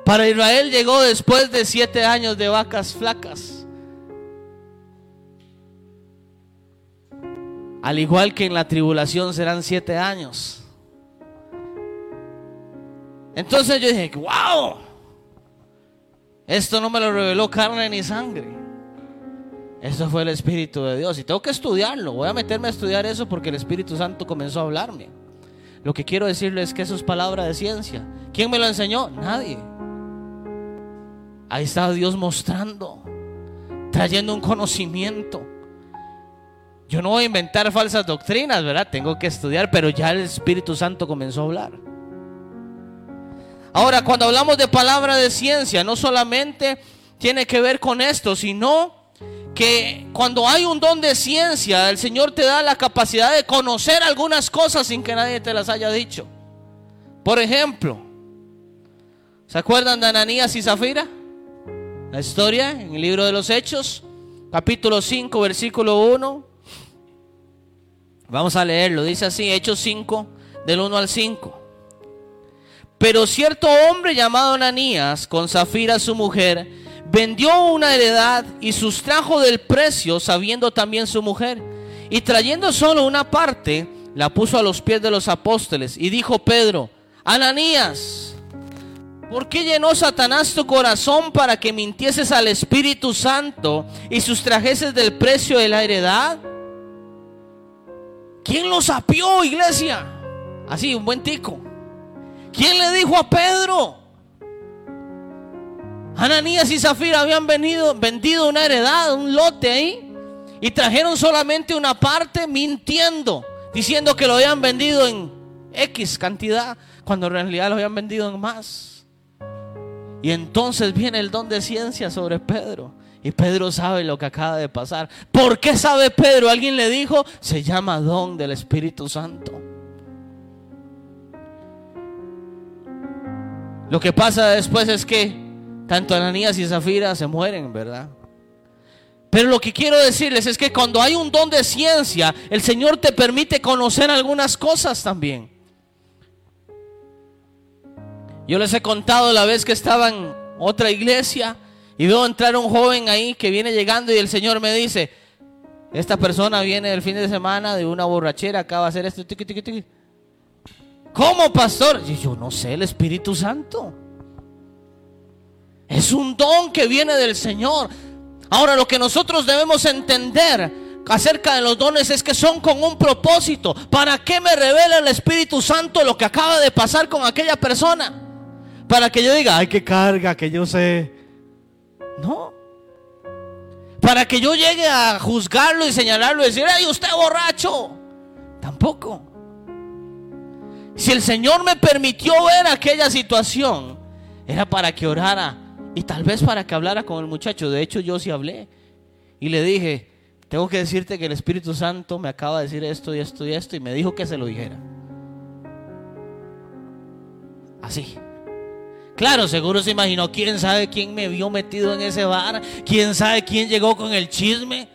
para Israel llegó después de siete años de vacas flacas. Al igual que en la tribulación serán siete años. Entonces yo dije, wow, esto no me lo reveló carne ni sangre. Esto fue el Espíritu de Dios. Y tengo que estudiarlo. Voy a meterme a estudiar eso porque el Espíritu Santo comenzó a hablarme. Lo que quiero decirles es que eso es palabra de ciencia. ¿Quién me lo enseñó? Nadie. Ahí está Dios mostrando, trayendo un conocimiento. Yo no voy a inventar falsas doctrinas, ¿verdad? Tengo que estudiar, pero ya el Espíritu Santo comenzó a hablar. Ahora, cuando hablamos de palabra de ciencia, no solamente tiene que ver con esto, sino que cuando hay un don de ciencia, el Señor te da la capacidad de conocer algunas cosas sin que nadie te las haya dicho. Por ejemplo, ¿se acuerdan de Ananías y Zafira? La historia en el libro de los Hechos, capítulo 5, versículo 1. Vamos a leerlo, dice así, Hechos 5, del 1 al 5. Pero cierto hombre llamado Ananías, con Zafira su mujer, vendió una heredad y sustrajo del precio, sabiendo también su mujer. Y trayendo solo una parte, la puso a los pies de los apóstoles. Y dijo Pedro, Ananías, ¿por qué llenó Satanás tu corazón para que mintieses al Espíritu Santo y sustrajeses del precio de la heredad? ¿Quién lo sapió, iglesia? Así, un buen tico. ¿Quién le dijo a Pedro? Ananías y Zafira habían venido, vendido una heredad, un lote ahí, y trajeron solamente una parte mintiendo, diciendo que lo habían vendido en X cantidad, cuando en realidad lo habían vendido en más. Y entonces viene el don de ciencia sobre Pedro. Y Pedro sabe lo que acaba de pasar. ¿Por qué sabe Pedro? Alguien le dijo, se llama don del Espíritu Santo. Lo que pasa después es que tanto Ananías y Zafira se mueren, ¿verdad? Pero lo que quiero decirles es que cuando hay un don de ciencia, el Señor te permite conocer algunas cosas también. Yo les he contado la vez que estaba en otra iglesia y veo entrar un joven ahí que viene llegando y el Señor me dice, esta persona viene el fin de semana de una borrachera, acaba de hacer esto. Tiqui, tiqui, tiqui. ¿Cómo, pastor? Y yo no sé, el Espíritu Santo. Es un don que viene del Señor. Ahora lo que nosotros debemos entender acerca de los dones es que son con un propósito. ¿Para qué me revela el Espíritu Santo lo que acaba de pasar con aquella persona? Para que yo diga, ay, qué carga, que yo sé. No. para que yo llegue a juzgarlo y señalarlo y decir, ay, usted borracho. Tampoco. Si el Señor me permitió ver aquella situación, era para que orara y tal vez para que hablara con el muchacho. De hecho, yo sí hablé y le dije, tengo que decirte que el Espíritu Santo me acaba de decir esto y esto y esto y me dijo que se lo dijera. Así. Claro, seguro se imaginó, quién sabe quién me vio metido en ese bar, quién sabe quién llegó con el chisme.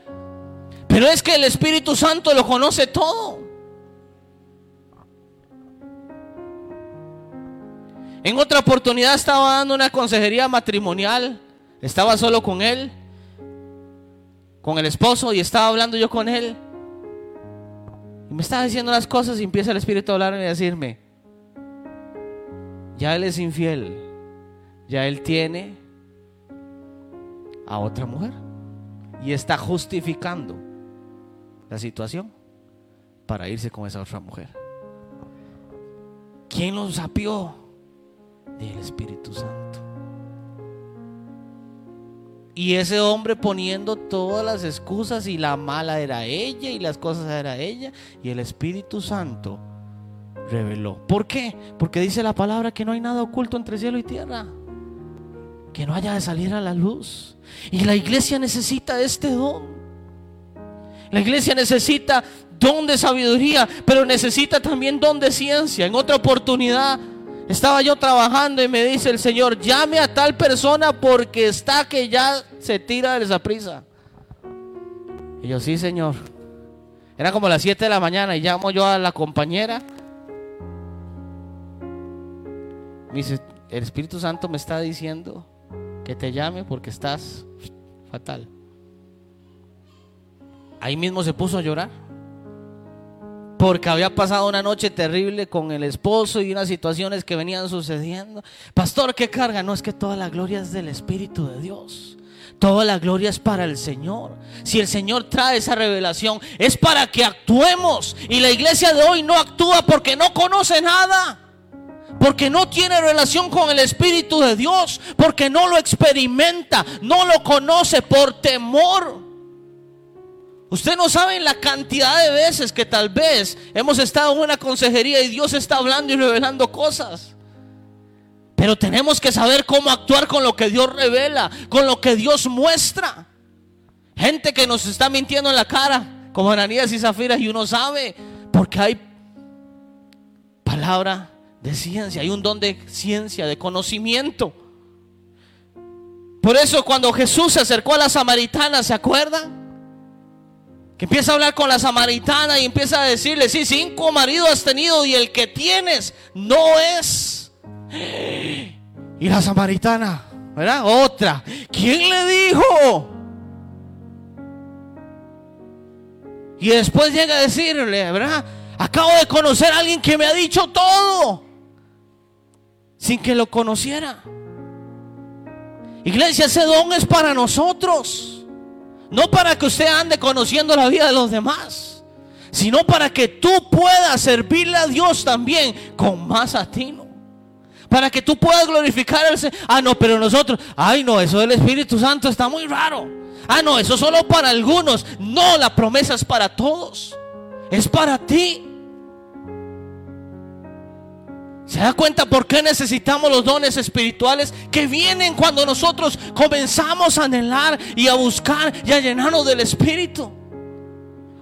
Pero es que el Espíritu Santo lo conoce todo. En otra oportunidad estaba dando una consejería matrimonial, estaba solo con él, con el esposo, y estaba hablando yo con él. Y me estaba diciendo las cosas y empieza el Espíritu a hablarme y decirme, ya él es infiel, ya él tiene a otra mujer y está justificando la situación para irse con esa otra mujer. ¿Quién lo sapió? Del Espíritu Santo. Y ese hombre poniendo todas las excusas y la mala era ella y las cosas era ella y el Espíritu Santo reveló. ¿Por qué? Porque dice la palabra que no hay nada oculto entre cielo y tierra. Que no haya de salir a la luz. Y la iglesia necesita este don. La iglesia necesita don de sabiduría, pero necesita también don de ciencia. En otra oportunidad estaba yo trabajando y me dice el Señor, llame a tal persona porque está que ya se tira de esa prisa. Y yo, sí, Señor. Era como las 7 de la mañana y llamo yo a la compañera Me dice, el Espíritu Santo me está diciendo que te llame porque estás fatal. Ahí mismo se puso a llorar. Porque había pasado una noche terrible con el esposo y unas situaciones que venían sucediendo. Pastor, ¿qué carga? No es que toda la gloria es del Espíritu de Dios. Toda la gloria es para el Señor. Si el Señor trae esa revelación, es para que actuemos. Y la iglesia de hoy no actúa porque no conoce nada porque no tiene relación con el Espíritu de Dios, porque no lo experimenta, no lo conoce por temor. Usted no sabe la cantidad de veces que tal vez hemos estado en una consejería y Dios está hablando y revelando cosas. Pero tenemos que saber cómo actuar con lo que Dios revela, con lo que Dios muestra. Gente que nos está mintiendo en la cara, como Ananías y Zafira, y uno sabe, porque hay palabra de ciencia, hay un don de ciencia, de conocimiento. Por eso cuando Jesús se acercó a la samaritana, ¿se acuerdan? Empieza a hablar con la samaritana y empieza a decirle, sí, cinco maridos has tenido y el que tienes no es. Y la samaritana, ¿verdad? Otra. ¿Quién le dijo? Y después llega a decirle, ¿verdad? Acabo de conocer a alguien que me ha dicho todo sin que lo conociera. Iglesia, ese don es para nosotros. No para que usted ande conociendo la vida de los demás, sino para que tú puedas servirle a Dios también con más atino. Para que tú puedas glorificar al Señor. Ah, no, pero nosotros, ay, no, eso del Espíritu Santo está muy raro. Ah, no, eso solo para algunos. No, la promesa es para todos. Es para ti. ¿Se da cuenta por qué necesitamos los dones espirituales que vienen cuando nosotros comenzamos a anhelar y a buscar y a llenarnos del Espíritu?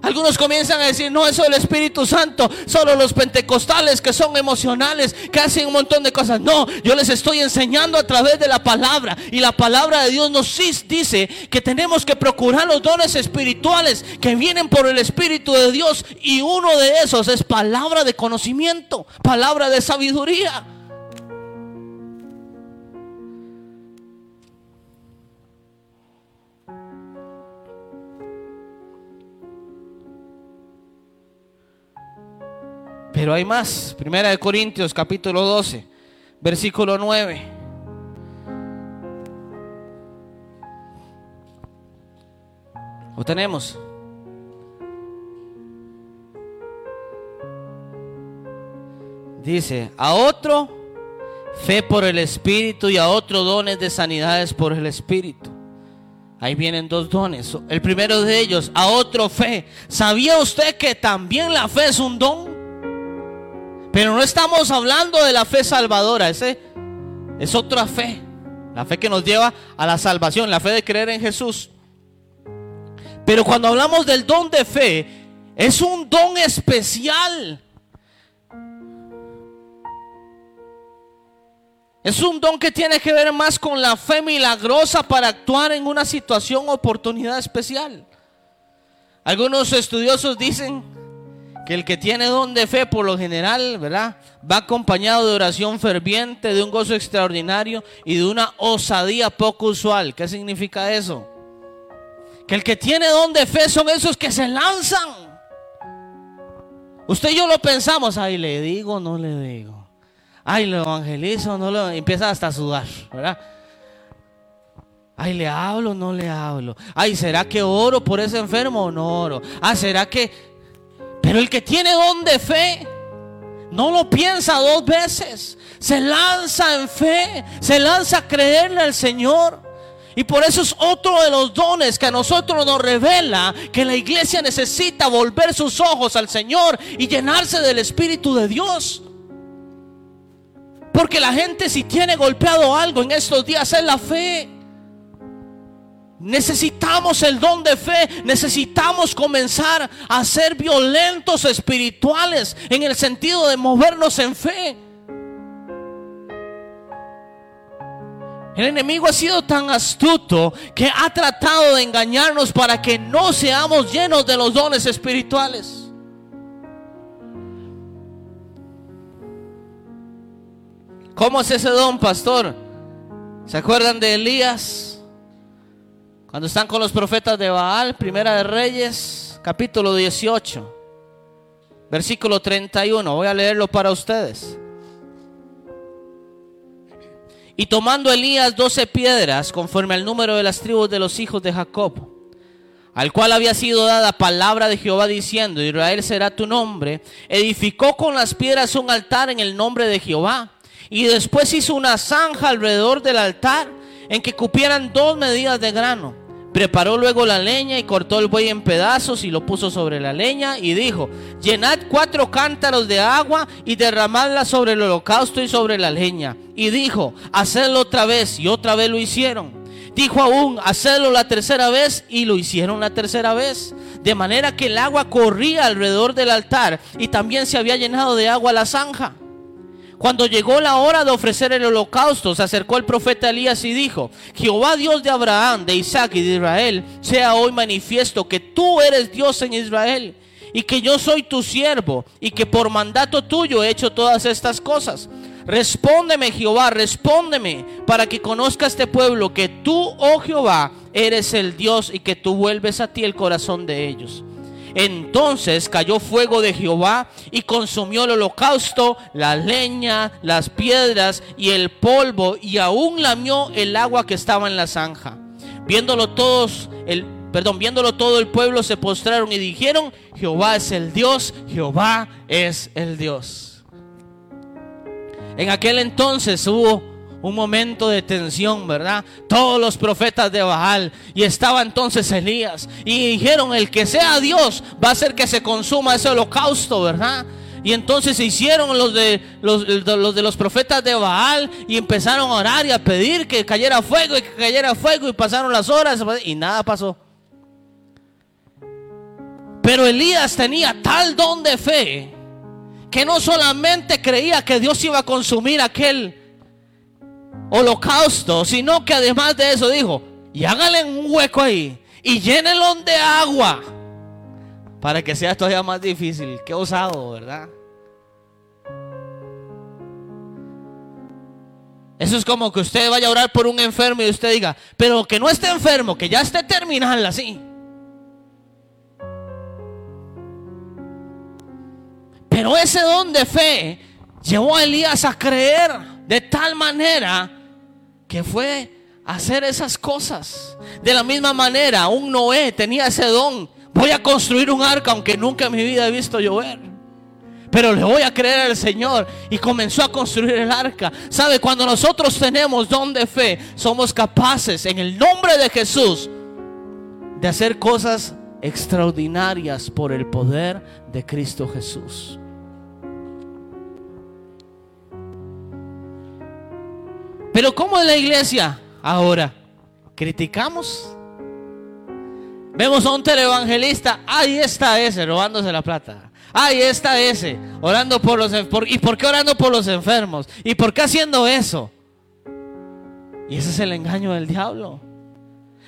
Algunos comienzan a decir, no, eso del Espíritu Santo, solo los pentecostales que son emocionales, que hacen un montón de cosas. No, yo les estoy enseñando a través de la palabra. Y la palabra de Dios nos dice que tenemos que procurar los dones espirituales que vienen por el Espíritu de Dios. Y uno de esos es palabra de conocimiento, palabra de sabiduría. Pero hay más. Primera de Corintios capítulo 12, versículo 9. ¿Lo tenemos? Dice, a otro fe por el Espíritu y a otro dones de sanidades por el Espíritu. Ahí vienen dos dones. El primero de ellos, a otro fe. ¿Sabía usted que también la fe es un don? Pero no estamos hablando de la fe salvadora, ese es otra fe. La fe que nos lleva a la salvación, la fe de creer en Jesús. Pero cuando hablamos del don de fe, es un don especial. Es un don que tiene que ver más con la fe milagrosa para actuar en una situación oportunidad especial. Algunos estudiosos dicen que el que tiene don de fe por lo general, ¿verdad? Va acompañado de oración ferviente, de un gozo extraordinario y de una osadía poco usual. ¿Qué significa eso? Que el que tiene don de fe son esos que se lanzan. Usted y yo lo pensamos, ay, le digo, no le digo. Ay, lo evangelizo, no lo empieza hasta a sudar, ¿verdad? Ay, le hablo, no le hablo. Ay, ¿será que oro por ese enfermo o no oro? Ah, ¿será que Pero el que tiene don de fe no lo piensa dos veces. Se lanza en fe, se lanza a creerle al Señor. Y por eso es otro de los dones que a nosotros nos revela que la iglesia necesita volver sus ojos al Señor y llenarse del Espíritu de Dios. Porque la gente si tiene golpeado algo en estos días es la fe. Necesitamos el don de fe, necesitamos comenzar a ser violentos espirituales en el sentido de movernos en fe. El enemigo ha sido tan astuto que ha tratado de engañarnos para que no seamos llenos de los dones espirituales. ¿Cómo es ese don, pastor? ¿Se acuerdan de Elías? Cuando están con los profetas de Baal, Primera de Reyes, capítulo 18, versículo 31. Voy a leerlo para ustedes. Y tomando Elías doce piedras, conforme al número de las tribus de los hijos de Jacob, al cual había sido dada palabra de Jehová diciendo, Israel será tu nombre, edificó con las piedras un altar en el nombre de Jehová y después hizo una zanja alrededor del altar en que cupieran dos medidas de grano. Preparó luego la leña y cortó el buey en pedazos y lo puso sobre la leña y dijo, llenad cuatro cántaros de agua y derramadla sobre el holocausto y sobre la leña. Y dijo, hacedlo otra vez y otra vez lo hicieron. Dijo aún, hacedlo la tercera vez y lo hicieron la tercera vez. De manera que el agua corría alrededor del altar y también se había llenado de agua la zanja. Cuando llegó la hora de ofrecer el holocausto, se acercó el profeta Elías y dijo, Jehová Dios de Abraham, de Isaac y de Israel, sea hoy manifiesto que tú eres Dios en Israel y que yo soy tu siervo y que por mandato tuyo he hecho todas estas cosas. Respóndeme Jehová, respóndeme para que conozca este pueblo que tú, oh Jehová, eres el Dios y que tú vuelves a ti el corazón de ellos. Entonces cayó fuego de Jehová y consumió el holocausto, la leña, las piedras y el polvo y aún lamió el agua que estaba en la zanja. Viéndolo todos, perdón, viéndolo todo el pueblo se postraron y dijeron, Jehová es el Dios, Jehová es el Dios. En aquel entonces hubo un momento de tensión, ¿verdad? Todos los profetas de Baal y estaba entonces Elías y dijeron, el que sea Dios va a hacer que se consuma ese holocausto, ¿verdad? Y entonces se hicieron los de los, los, de los profetas de Baal y empezaron a orar y a pedir que cayera fuego y que cayera fuego y pasaron las horas y nada pasó. Pero Elías tenía tal don de fe que no solamente creía que Dios iba a consumir aquel holocausto, sino que además de eso dijo, y háganle un hueco ahí y llénenlo de agua para que sea todavía más difícil. Qué osado, ¿verdad? Eso es como que usted vaya a orar por un enfermo y usted diga, pero que no esté enfermo, que ya esté terminal así. Pero ese don de fe llevó a Elías a creer de tal manera que fue hacer esas cosas. De la misma manera, un Noé tenía ese don. Voy a construir un arca aunque nunca en mi vida he visto llover. Pero le voy a creer al Señor y comenzó a construir el arca. ¿Sabe? Cuando nosotros tenemos don de fe, somos capaces en el nombre de Jesús de hacer cosas extraordinarias por el poder de Cristo Jesús. Pero ¿cómo es la iglesia ahora? ¿Criticamos? Vemos a un televangelista, ahí está ese, robándose la plata. Ahí está ese, orando por los. ¿Y por qué orando por los enfermos? ¿Y por qué haciendo eso? Y ese es el engaño del diablo.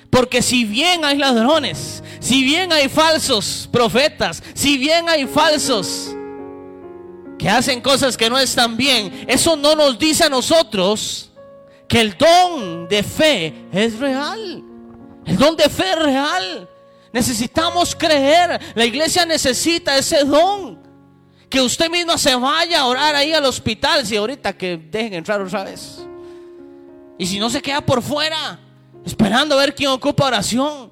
Porque si bien hay ladrones, si bien hay falsos profetas, si bien hay falsos que hacen cosas que no están bien, eso no nos dice a nosotros que el don de fe es real. El don de fe es real. Necesitamos creer. La iglesia necesita ese don. Que usted mismo se vaya a orar ahí al hospital. Si ahorita que dejen entrar otra vez. Y si no se queda por fuera. Esperando a ver quién ocupa oración.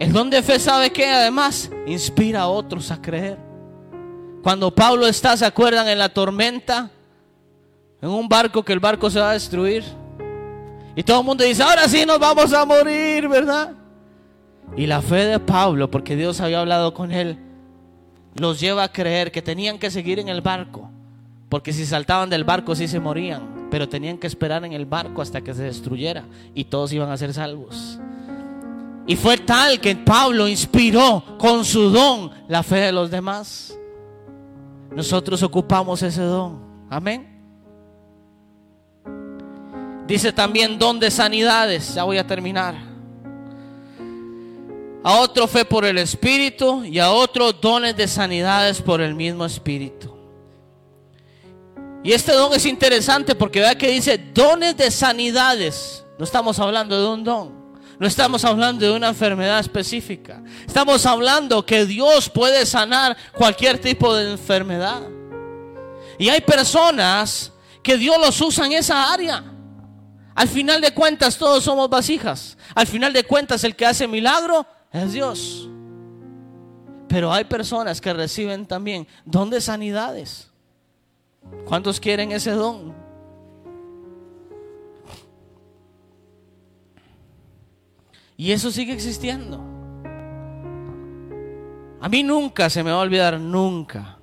El don de fe sabe que además inspira a otros a creer. Cuando Pablo está, ¿se acuerdan en la tormenta? En un barco que el barco se va a destruir. Y todo el mundo dice, ahora sí nos vamos a morir, ¿verdad? Y la fe de Pablo, porque Dios había hablado con él, los lleva a creer que tenían que seguir en el barco. Porque si saltaban del barco sí se morían. Pero tenían que esperar en el barco hasta que se destruyera. Y todos iban a ser salvos. Y fue tal que Pablo inspiró con su don la fe de los demás. Nosotros ocupamos ese don. Amén. Dice también don de sanidades. Ya voy a terminar. A otro fe por el Espíritu y a otro dones de sanidades por el mismo Espíritu. Y este don es interesante porque vea que dice dones de sanidades. No estamos hablando de un don. No estamos hablando de una enfermedad específica. Estamos hablando que Dios puede sanar cualquier tipo de enfermedad. Y hay personas que Dios los usa en esa área. Al final de cuentas todos somos vasijas. Al final de cuentas el que hace milagro es Dios. Pero hay personas que reciben también don de sanidades. ¿Cuántos quieren ese don? Y eso sigue existiendo. A mí nunca se me va a olvidar, nunca.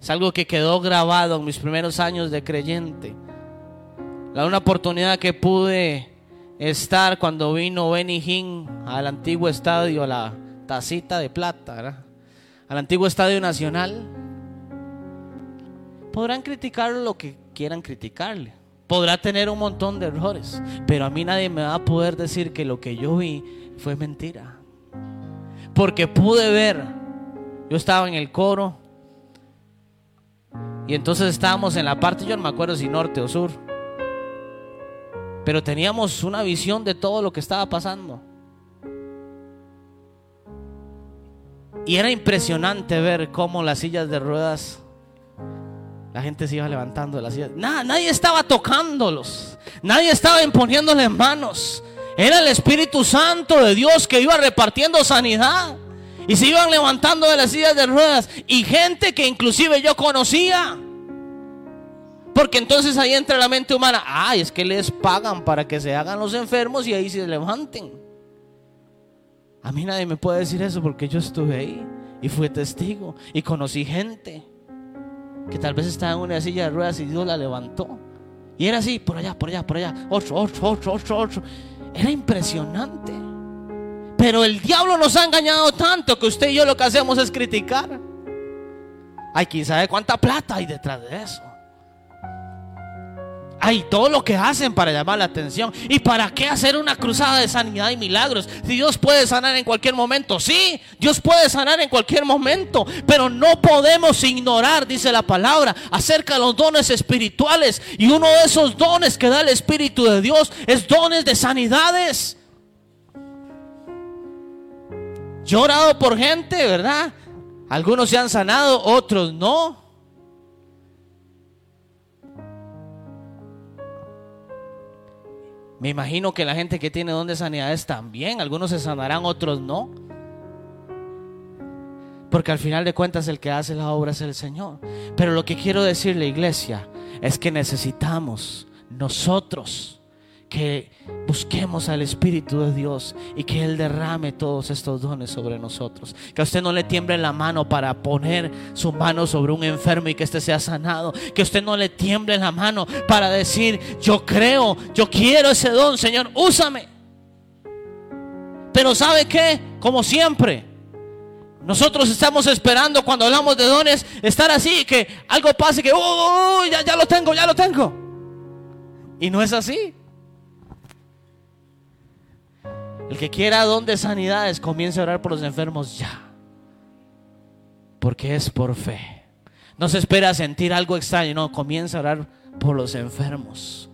Es algo que quedó grabado en mis primeros años de creyente. La una oportunidad que pude estar cuando vino Benny Hinn al antiguo estadio, a la tacita de plata, al antiguo estadio nacional. Podrán criticar lo que quieran criticarle. Podrá tener un montón de errores, pero a mí nadie me va a poder decir que lo que yo vi fue mentira. Porque pude ver, yo estaba en el coro y entonces estábamos en la parte, yo no me acuerdo si norte o sur, pero teníamos una visión de todo lo que estaba pasando. Y era impresionante ver cómo las sillas de ruedas la gente se iba levantando de las sillas. Nada, nadie estaba tocándolos. Nadie estaba imponiéndoles manos. Era el Espíritu Santo de Dios que iba repartiendo sanidad. Y se iban levantando de las sillas de ruedas. Y gente que inclusive yo conocía. Porque entonces ahí entra la mente humana. Ay, es que les pagan para que se hagan los enfermos y ahí se levanten. A mí nadie me puede decir eso porque yo estuve ahí y fui testigo y conocí gente que tal vez estaba en una silla de ruedas y Dios la levantó. Y era así, por allá, por allá, por allá, otro, otro, otro, otro, otro. Era impresionante. Pero el diablo nos ha engañado tanto que usted y yo lo que hacemos es criticar. Ay, quién sabe cuánta plata hay detrás de eso. Hay todo lo que hacen para llamar la atención. ¿Y para qué hacer una cruzada de sanidad y milagros? Si Dios puede sanar en cualquier momento. Sí, Dios puede sanar en cualquier momento. Pero no podemos ignorar, dice la palabra, acerca de los dones espirituales. Y uno de esos dones que da el Espíritu de Dios es dones de sanidades. Yo he orado por gente, ¿verdad? Algunos se han sanado, otros no. Me imagino que la gente que tiene don de sanidades también, algunos se sanarán, otros no. Porque al final de cuentas el que hace la obra es el Señor. Pero lo que quiero decirle, iglesia, es que necesitamos nosotros que busquemos al Espíritu de Dios y que Él derrame todos estos dones sobre nosotros. Que a usted no le tiemble la mano para poner su mano sobre un enfermo y que éste sea sanado. Que a usted no le tiemble la mano para decir, yo creo, yo quiero ese don, Señor, úsame. Pero ¿sabe qué? Como siempre, nosotros estamos esperando cuando hablamos de dones estar así, que algo pase, que ya, ya lo tengo, ya lo tengo. Y no es así. El que quiera don de sanidades, comience a orar por los enfermos ya. Porque es por fe. No se espera sentir algo extraño, no, comienza a orar por los enfermos.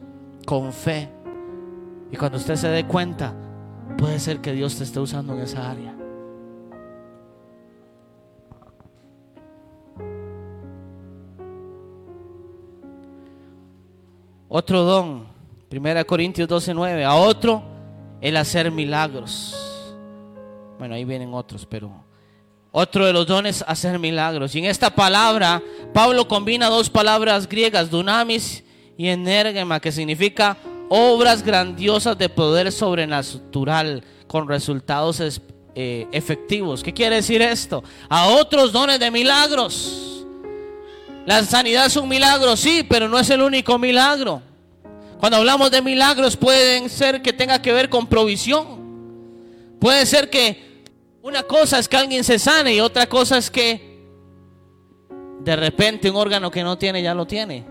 Con fe. Y cuando usted se dé cuenta, puede ser que Dios te esté usando en esa área. Otro don, 1 Corintios 12, 9. A otro, el hacer milagros. Bueno, ahí vienen otros, pero otro de los dones, hacer milagros. Y en esta palabra, Pablo combina dos palabras griegas, dunamis y energema, que significa obras grandiosas de poder sobrenatural con resultados es- eh, efectivos. ¿Qué quiere decir esto? A otros dones de milagros. La sanidad es un milagro, sí, pero no es el único milagro. Cuando hablamos de milagros pueden ser que tenga que ver con provisión. Puede ser que una cosa es que alguien se sane y otra cosa es que de repente un órgano que no tiene ya lo tiene.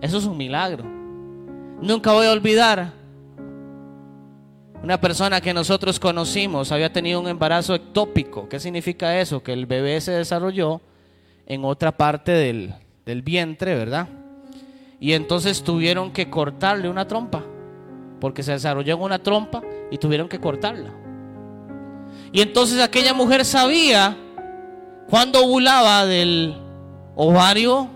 Eso es un milagro. Nunca voy a olvidar una persona que nosotros conocimos había tenido un embarazo ectópico. ¿Qué significa eso? Que el bebé se desarrolló en otra parte del, del vientre, ¿verdad? Y entonces tuvieron que cortarle una trompa, porque se desarrolló en una trompa y tuvieron que cortarla. Y entonces aquella mujer sabía cuando ovulaba del ovario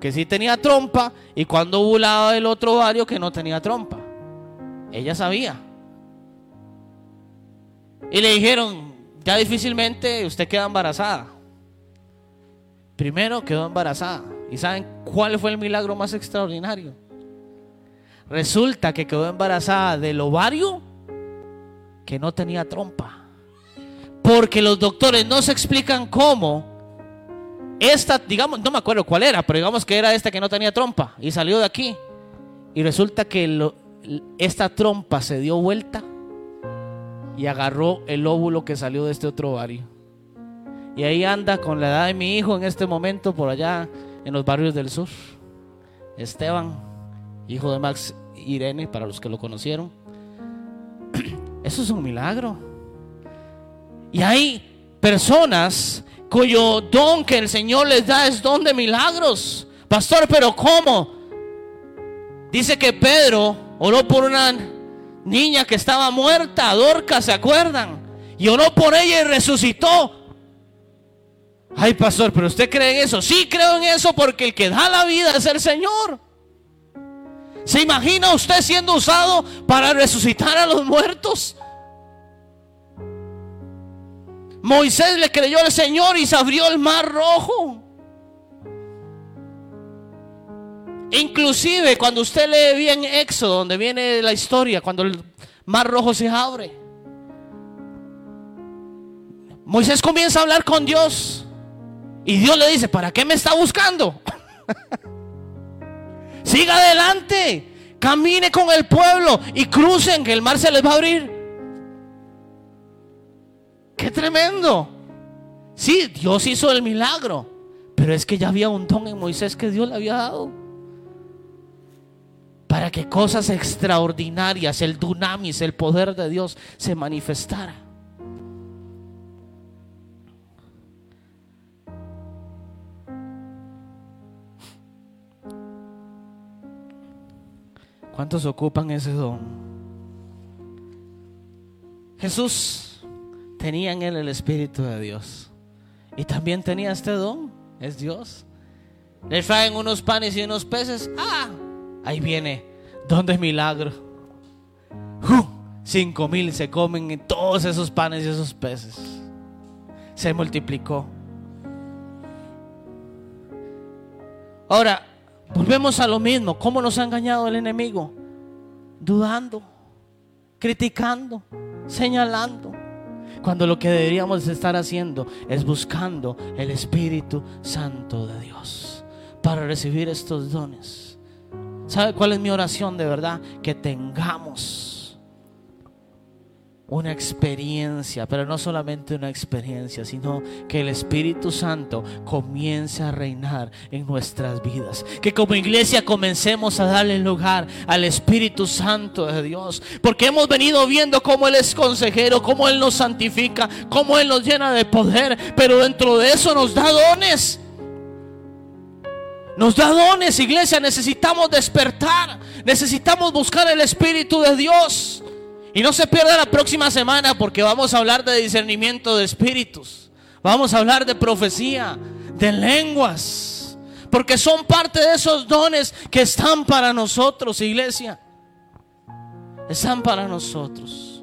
que sí tenía trompa y cuando ovulaba del otro ovario que no tenía trompa. Ella sabía. Y le dijeron, ya difícilmente usted queda embarazada. Primero quedó embarazada. ¿Y saben cuál fue el milagro más extraordinario? Resulta que quedó embarazada del ovario que no tenía trompa. Porque los doctores no se explican cómo esta, digamos, no me acuerdo cuál era, pero digamos que era esta que no tenía trompa y salió de aquí. Y resulta que esta trompa se dio vuelta y agarró el óvulo que salió de este otro ovario. Y ahí anda con la edad de mi hijo en este momento por allá en los barrios del sur. Esteban, hijo de Max Irene, para los que lo conocieron. Eso es un milagro. Y hay personas cuyo don que el Señor les da es don de milagros. Pastor, pero ¿cómo? Dice que Pedro oró por una niña que estaba muerta, Dorca, ¿se acuerdan? Y oró por ella y resucitó. Ay, pastor, pero usted cree en eso. Sí, creo en eso porque el que da la vida es el Señor. ¿Se imagina usted siendo usado para resucitar a los muertos? Moisés le creyó al Señor y se abrió el mar rojo. Inclusive cuando usted lee bien Éxodo, donde viene la historia, cuando el mar rojo se abre. Moisés comienza a hablar con Dios. Y Dios le dice, ¿para qué me está buscando? Siga adelante. Camine con el pueblo y crucen, que el mar se les va a abrir. Qué tremendo. Sí, Dios hizo el milagro. Pero es que ya había un don en Moisés que Dios le había dado. Para que cosas extraordinarias, el dunamis, el poder de Dios se manifestara. ¿Cuántos ocupan ese don? Jesús tenía en él el Espíritu de Dios. Y también tenía este don. Es Dios. Le traen unos panes y unos peces. Ah, ahí viene. Don de milagro. Cinco mil se comen todos esos panes y esos peces. Se multiplicó. Ahora, Volvemos a lo mismo. ¿Cómo nos ha engañado el enemigo? Dudando, criticando, señalando. Cuando lo que deberíamos estar haciendo es buscando el Espíritu Santo de Dios para recibir estos dones. ¿Sabe cuál es mi oración de verdad? Que tengamos una experiencia, pero no solamente una experiencia, sino que el Espíritu Santo comience a reinar en nuestras vidas. Que como iglesia comencemos a darle lugar al Espíritu Santo de Dios. Porque hemos venido viendo cómo Él es consejero, cómo Él nos santifica, cómo Él nos llena de poder, pero dentro de eso nos da dones. Nos da dones, iglesia. Necesitamos despertar. Necesitamos buscar el Espíritu de Dios. Y no se pierda la próxima semana porque vamos a hablar de discernimiento de espíritus. Vamos a hablar de profecía, de lenguas. Porque son parte de esos dones que están para nosotros, iglesia. Están para nosotros.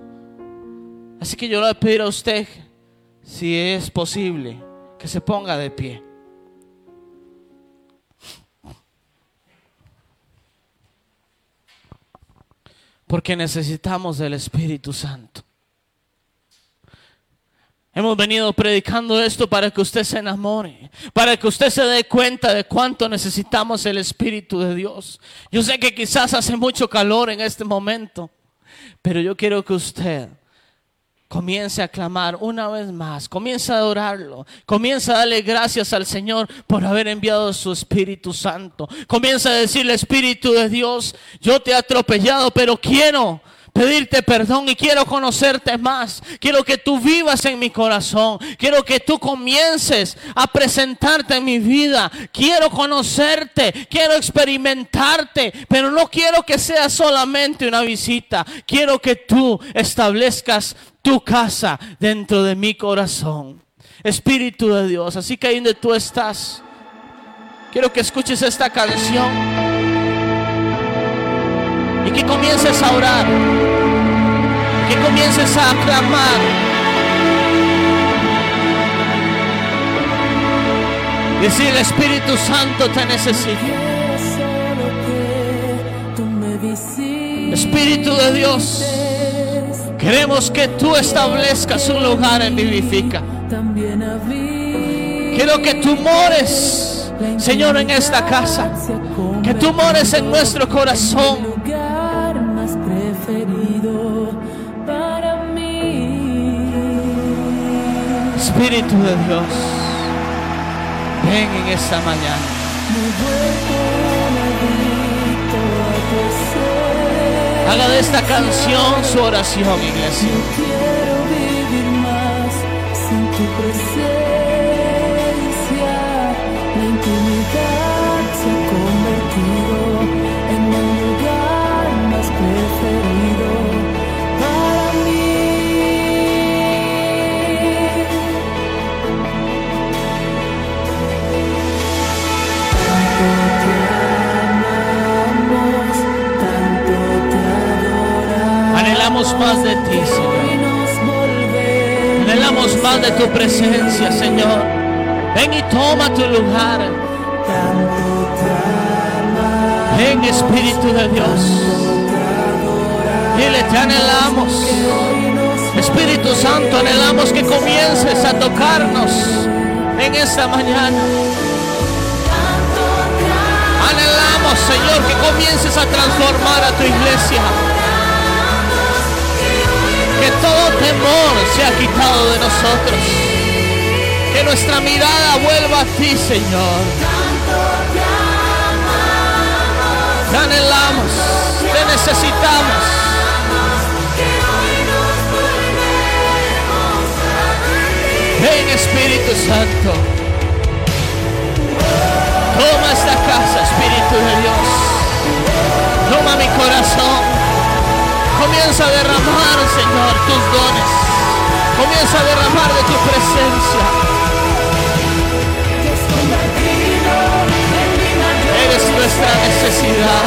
Así que yo le pedir a usted, si es posible, que se ponga de pie. Porque necesitamos del Espíritu Santo. Hemos venido predicando esto para que usted se enamore, para que usted se dé cuenta de cuánto necesitamos el Espíritu de Dios. Yo sé que quizás hace mucho calor en este momento, pero yo quiero que usted comience a clamar una vez más, comience a adorarlo, comience a darle gracias al Señor por haber enviado su Espíritu Santo. Comienza a decirle, Espíritu de Dios, yo te he atropellado, pero quiero pedirte perdón y quiero conocerte más. Quiero que tú vivas en mi corazón. Quiero que tú comiences a presentarte en mi vida. Quiero conocerte, quiero experimentarte, pero no quiero que sea solamente una visita. Quiero que tú establezcas tu casa dentro de mi corazón. Espíritu de Dios, así que ahí donde tú estás, quiero que escuches esta canción y que comiences a orar, que comiences a aclamar. Decir, el Espíritu Santo te necesita. Espíritu de Dios, queremos que tú establezcas un lugar en Vivifica. Quiero que tú mores, Señor, en esta casa. Que tú mores en nuestro corazón. Espíritu de Dios, ven en esta mañana. Haga de esta canción su oración, iglesia. Anhelamos más de ti, Señor. Anhelamos más de tu presencia, Señor. Ven y toma tu lugar. Ven, Espíritu de Dios. Dile, te anhelamos. Espíritu Santo, anhelamos que comiences a tocarnos en esta mañana. Anhelamos, Señor, que comiences a transformar a tu iglesia. Que todo temor sea quitado de nosotros. Que nuestra mirada vuelva a ti, Señor. Te anhelamos, te necesitamos. Ven Espíritu Santo. Toma esta casa, Espíritu de Dios. Toma mi corazón. Comienza a derramar, Señor, tus dones. Comienza a derramar de tu presencia. Eres nuestra necesidad.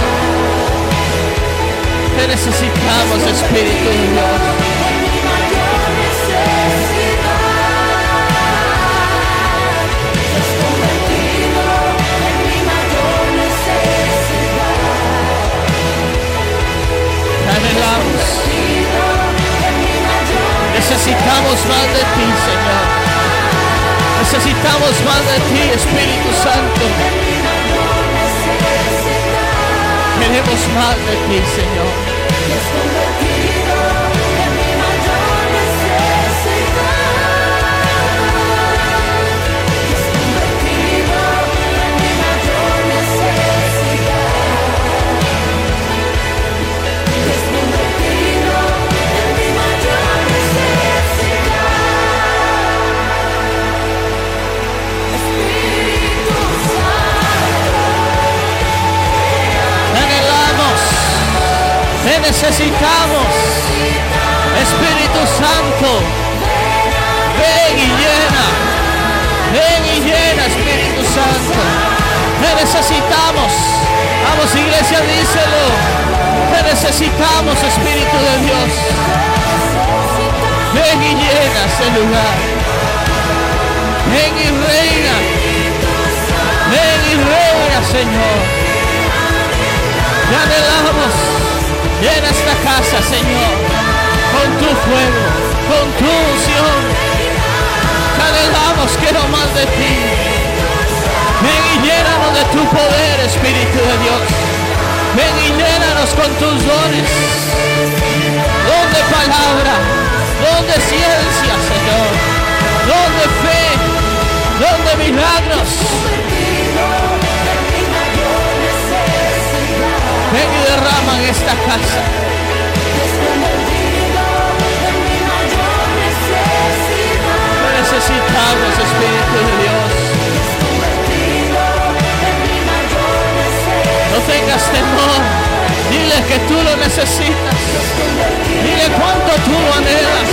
Te necesitamos, Espíritu de. Necesitamos más de ti, Señor. Necesitamos más de ti, Espíritu Santo. Queremos más de ti, Señor. Necesitamos. Espíritu Santo, ven y llena, ven y llena, Espíritu Santo. Te necesitamos. Vamos, iglesia, díselo. Te necesitamos, Espíritu de Dios. Ven y llena ese lugar. Ven y reina. Ven y reina, Señor. Te anhelamos. Llena esta casa, Señor, con tu fuego, con tu unción. Te anhelamos, quiero más de ti. Ven y llénanos de tu poder, Espíritu de Dios. Ven y llénanos con tus dones. Don de palabra, esta casa. Necesitamos, Espíritu de Dios. No tengas temor. Dile que tú lo necesitas. Dile cuánto tú lo anhelas.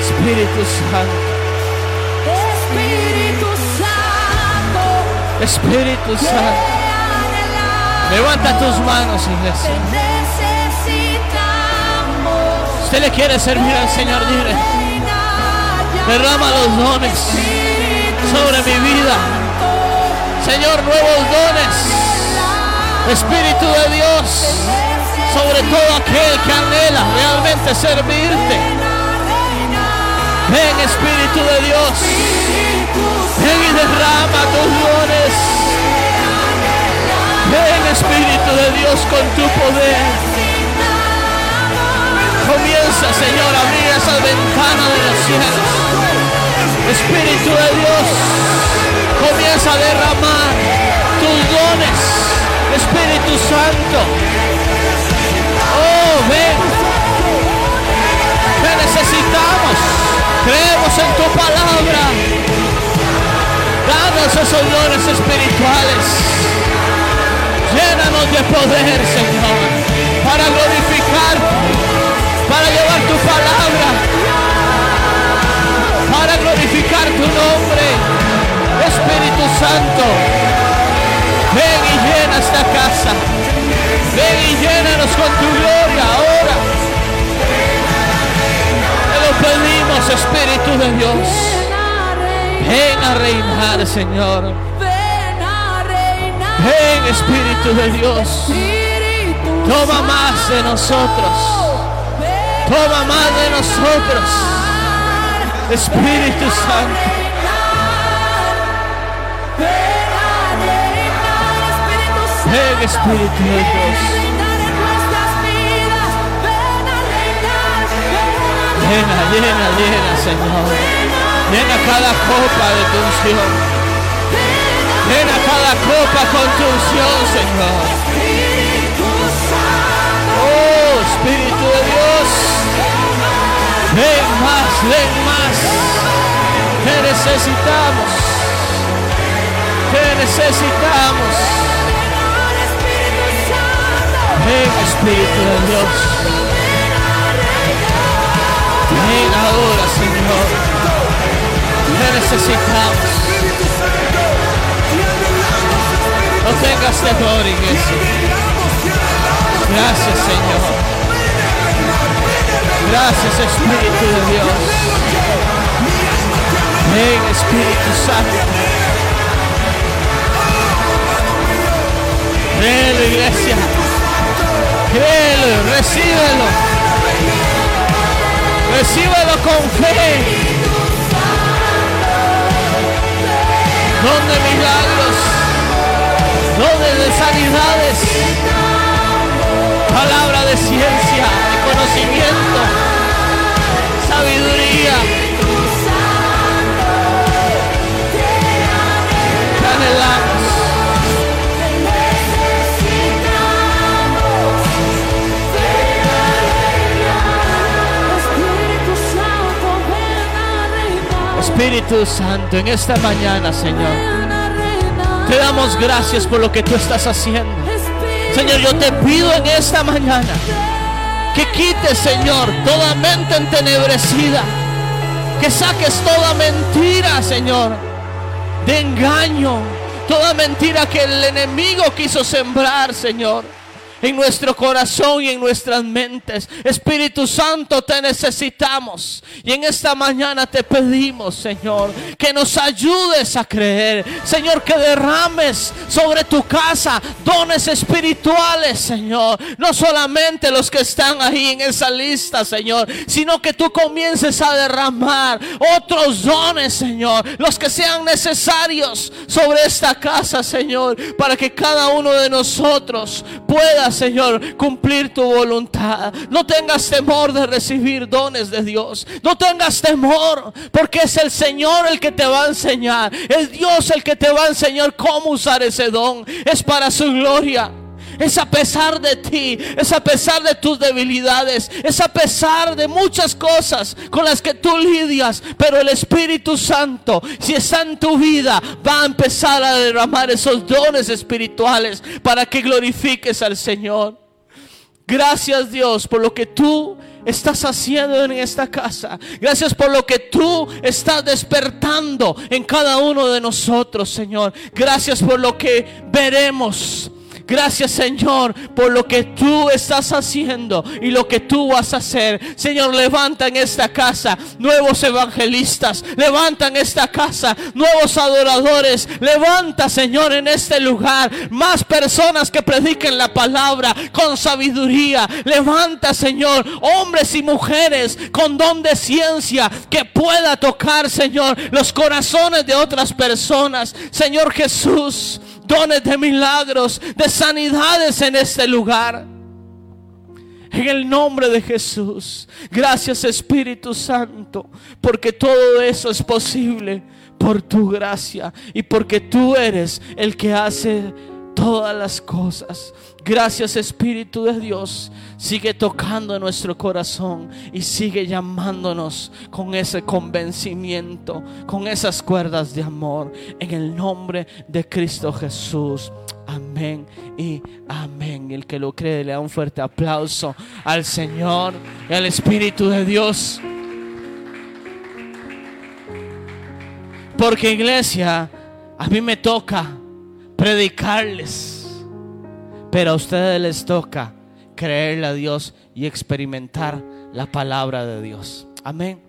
Espíritu Santo. Espíritu Santo. Levanta tus manos, iglesia. Usted le quiere servir al Señor, dile. Derrama los dones sobre mi vida. Señor, nuevos dones. Espíritu de Dios. Sobre todo aquel que anhela realmente servirte. Ven, Espíritu de Dios. Ven y derrama tus dones. Ven, Espíritu de Dios, con tu poder. Comienza, Señor, a abrir esas ventanas de los cielos. Espíritu de Dios, comienza a derramar tus dones. Espíritu Santo. Oh, ven. Necesitamos. Creemos en tu palabra. Danos esos dones espirituales. Llénanos de poder, Señor, para glorificarte, para llevar tu palabra, para glorificar tu nombre. Espíritu Santo, ven y llena esta casa. Ven y llénanos con tu gloria ahora. Espíritu de Dios. Ven a reinar, Señor. Ven Espíritu de Dios. Toma más de nosotros. Toma más de nosotros. Espíritu Santo. Ven, Espíritu de Dios. Llena, llena, llena, Señor. Llena cada copa de tu unción. Llena cada copa con tu unción, Señor. Oh, Espíritu de Dios. Ven más, ven más. Te necesitamos. Te necesitamos. Ven, Espíritu de Dios. Ven ahora, Señor. Te necesitamos. No tengas temor, iglesia. Gracias, Señor. Gracias, Espíritu de Dios. Ven, Espíritu Santo. Ven, iglesia. Créelo, recíbelo. Recíbelo con fe. Don de milagros. Dones de sanidades. Palabra de ciencia, de conocimiento. Sabiduría. Espíritu Santo, en esta mañana, Señor, te damos gracias por lo que tú estás haciendo. Señor, yo te pido en esta mañana que quites, Señor, toda mente entenebrecida. Que saques toda mentira, Señor, de engaño. Toda mentira que el enemigo quiso sembrar, Señor. En nuestro corazón y en nuestras mentes. Espíritu Santo, te necesitamos. Y en esta mañana te pedimos, Señor, que nos ayudes a creer. Señor, que derrames sobre tu casa dones espirituales, Señor. No solamente los que están ahí en esa lista, Señor, sino que tú comiences a derramar otros dones, Señor. Los que sean necesarios sobre esta casa, Señor, para que cada uno de nosotros Señor, cumplir tu voluntad. No tengas temor de recibir dones de Dios. No tengas temor, porque es el Señor el que te va a enseñar. Es Dios el que te va a enseñar cómo usar ese don. Es para su gloria. Es a pesar de ti, es a pesar de tus debilidades, es a pesar de muchas cosas con las que tú lidias. Pero el Espíritu Santo, si está en tu vida, va a empezar a derramar esos dones espirituales para que glorifiques al Señor. Gracias Dios por lo que tú estás haciendo en esta casa. Gracias por lo que tú estás despertando en cada uno de nosotros, Señor. Gracias por lo que veremos. Gracias Señor por lo que tú estás haciendo y lo que tú vas a hacer. Señor, levanta en esta casa nuevos evangelistas. Levanta en esta casa nuevos adoradores. Levanta Señor en este lugar más personas que prediquen la palabra con sabiduría. Levanta Señor hombres y mujeres con don de ciencia que pueda tocar Señor los corazones de otras personas. Señor Jesús dones de milagros, de sanidades en este lugar. En el nombre de Jesús. Gracias Espíritu Santo, porque todo eso es posible por tu gracia y porque tú eres el que hace todas las cosas. Gracias Espíritu de Dios. Sigue tocando nuestro corazón y sigue llamándonos con ese convencimiento, con esas cuerdas de amor. En el nombre de Cristo Jesús. Amén y amén. El que lo cree le da un fuerte aplauso al Señor y al Espíritu de Dios. Porque iglesia, a mí me toca predicarles, pero a ustedes les toca creerle a Dios y experimentar la palabra de Dios. Amén.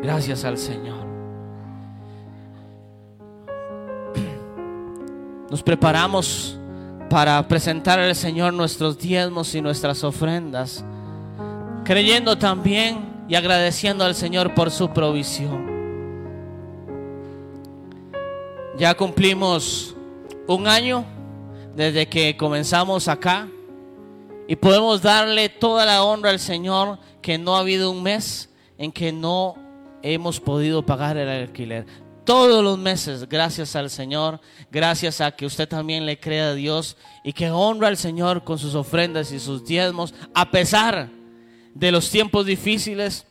Gracias al Señor. Nos preparamos para presentar al Señor nuestros diezmos y nuestras ofrendas, creyendo también y agradeciendo al Señor por su provisión. Ya cumplimos un año desde que comenzamos acá y podemos darle toda la honra al Señor que no ha habido un mes en que no hemos podido pagar el alquiler. Todos los meses, gracias al Señor, gracias a que usted también le crea a Dios y que honra al Señor con sus ofrendas y sus diezmos, a pesar de los tiempos difíciles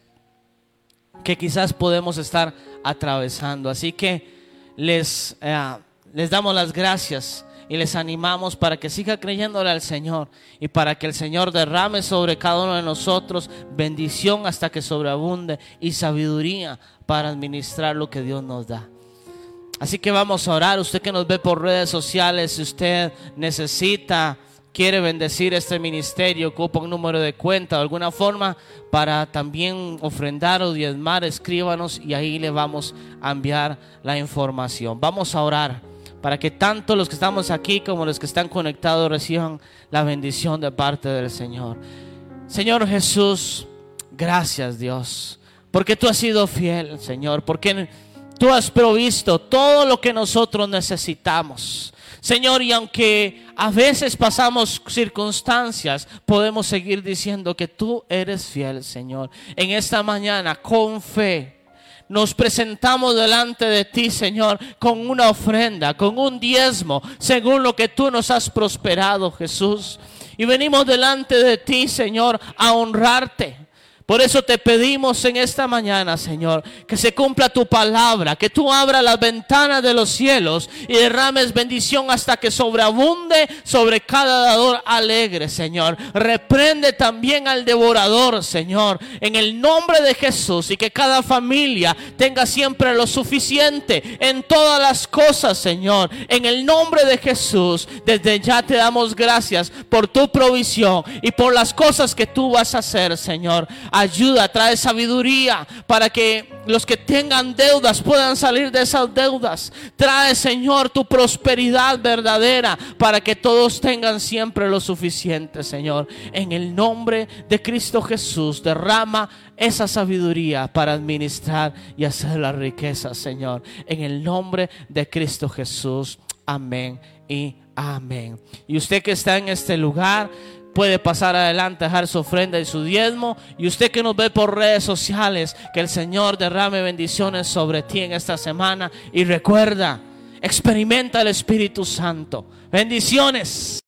que quizás podemos estar atravesando. Así que les, eh, les damos las gracias y les animamos para que siga creyéndole al Señor y para que el Señor derrame sobre cada uno de nosotros bendición hasta que sobreabunde y sabiduría para administrar lo que Dios nos da. Así que vamos a orar. Usted que nos ve por redes sociales, si usted necesita, quiere bendecir este ministerio, ocupa un número de cuenta de alguna forma para también ofrendar o diezmar, escríbanos y ahí le vamos a enviar la información. Vamos a orar para que tanto los que estamos aquí como los que están conectados reciban la bendición de parte del Señor. Señor Jesús, gracias Dios, porque tú has sido fiel, Señor, porque tú has provisto todo lo que nosotros necesitamos. Señor, y aunque a veces pasamos circunstancias, podemos seguir diciendo que tú eres fiel, Señor. En esta mañana, con fe, nos presentamos delante de ti, Señor, con una ofrenda, con un diezmo, según lo que tú nos has prosperado, Jesús. Y venimos delante de ti, Señor, a honrarte. Por eso te pedimos en esta mañana, Señor, que se cumpla tu palabra, que tú abras las ventanas de los cielos y derrames bendición hasta que sobreabunde sobre cada dador alegre, Señor. Reprende también al devorador, Señor, en el nombre de Jesús y que cada familia tenga siempre lo suficiente en todas las cosas, Señor. En el nombre de Jesús, desde ya te damos gracias por tu provisión y por las cosas que tú vas a hacer, Señor ayuda, trae sabiduría para que los que tengan deudas puedan salir de esas deudas. Trae, Señor, tu prosperidad verdadera para que todos tengan siempre lo suficiente, Señor. En el nombre de Cristo Jesús, derrama esa sabiduría para administrar y hacer la riqueza, Señor. En el nombre de Cristo Jesús. Amén y amén. Y usted que está en este lugar, puede pasar adelante, dejar su ofrenda y su diezmo. Y usted que nos ve por redes sociales, que el Señor derrame bendiciones sobre ti en esta semana. Y recuerda, experimenta el Espíritu Santo. Bendiciones.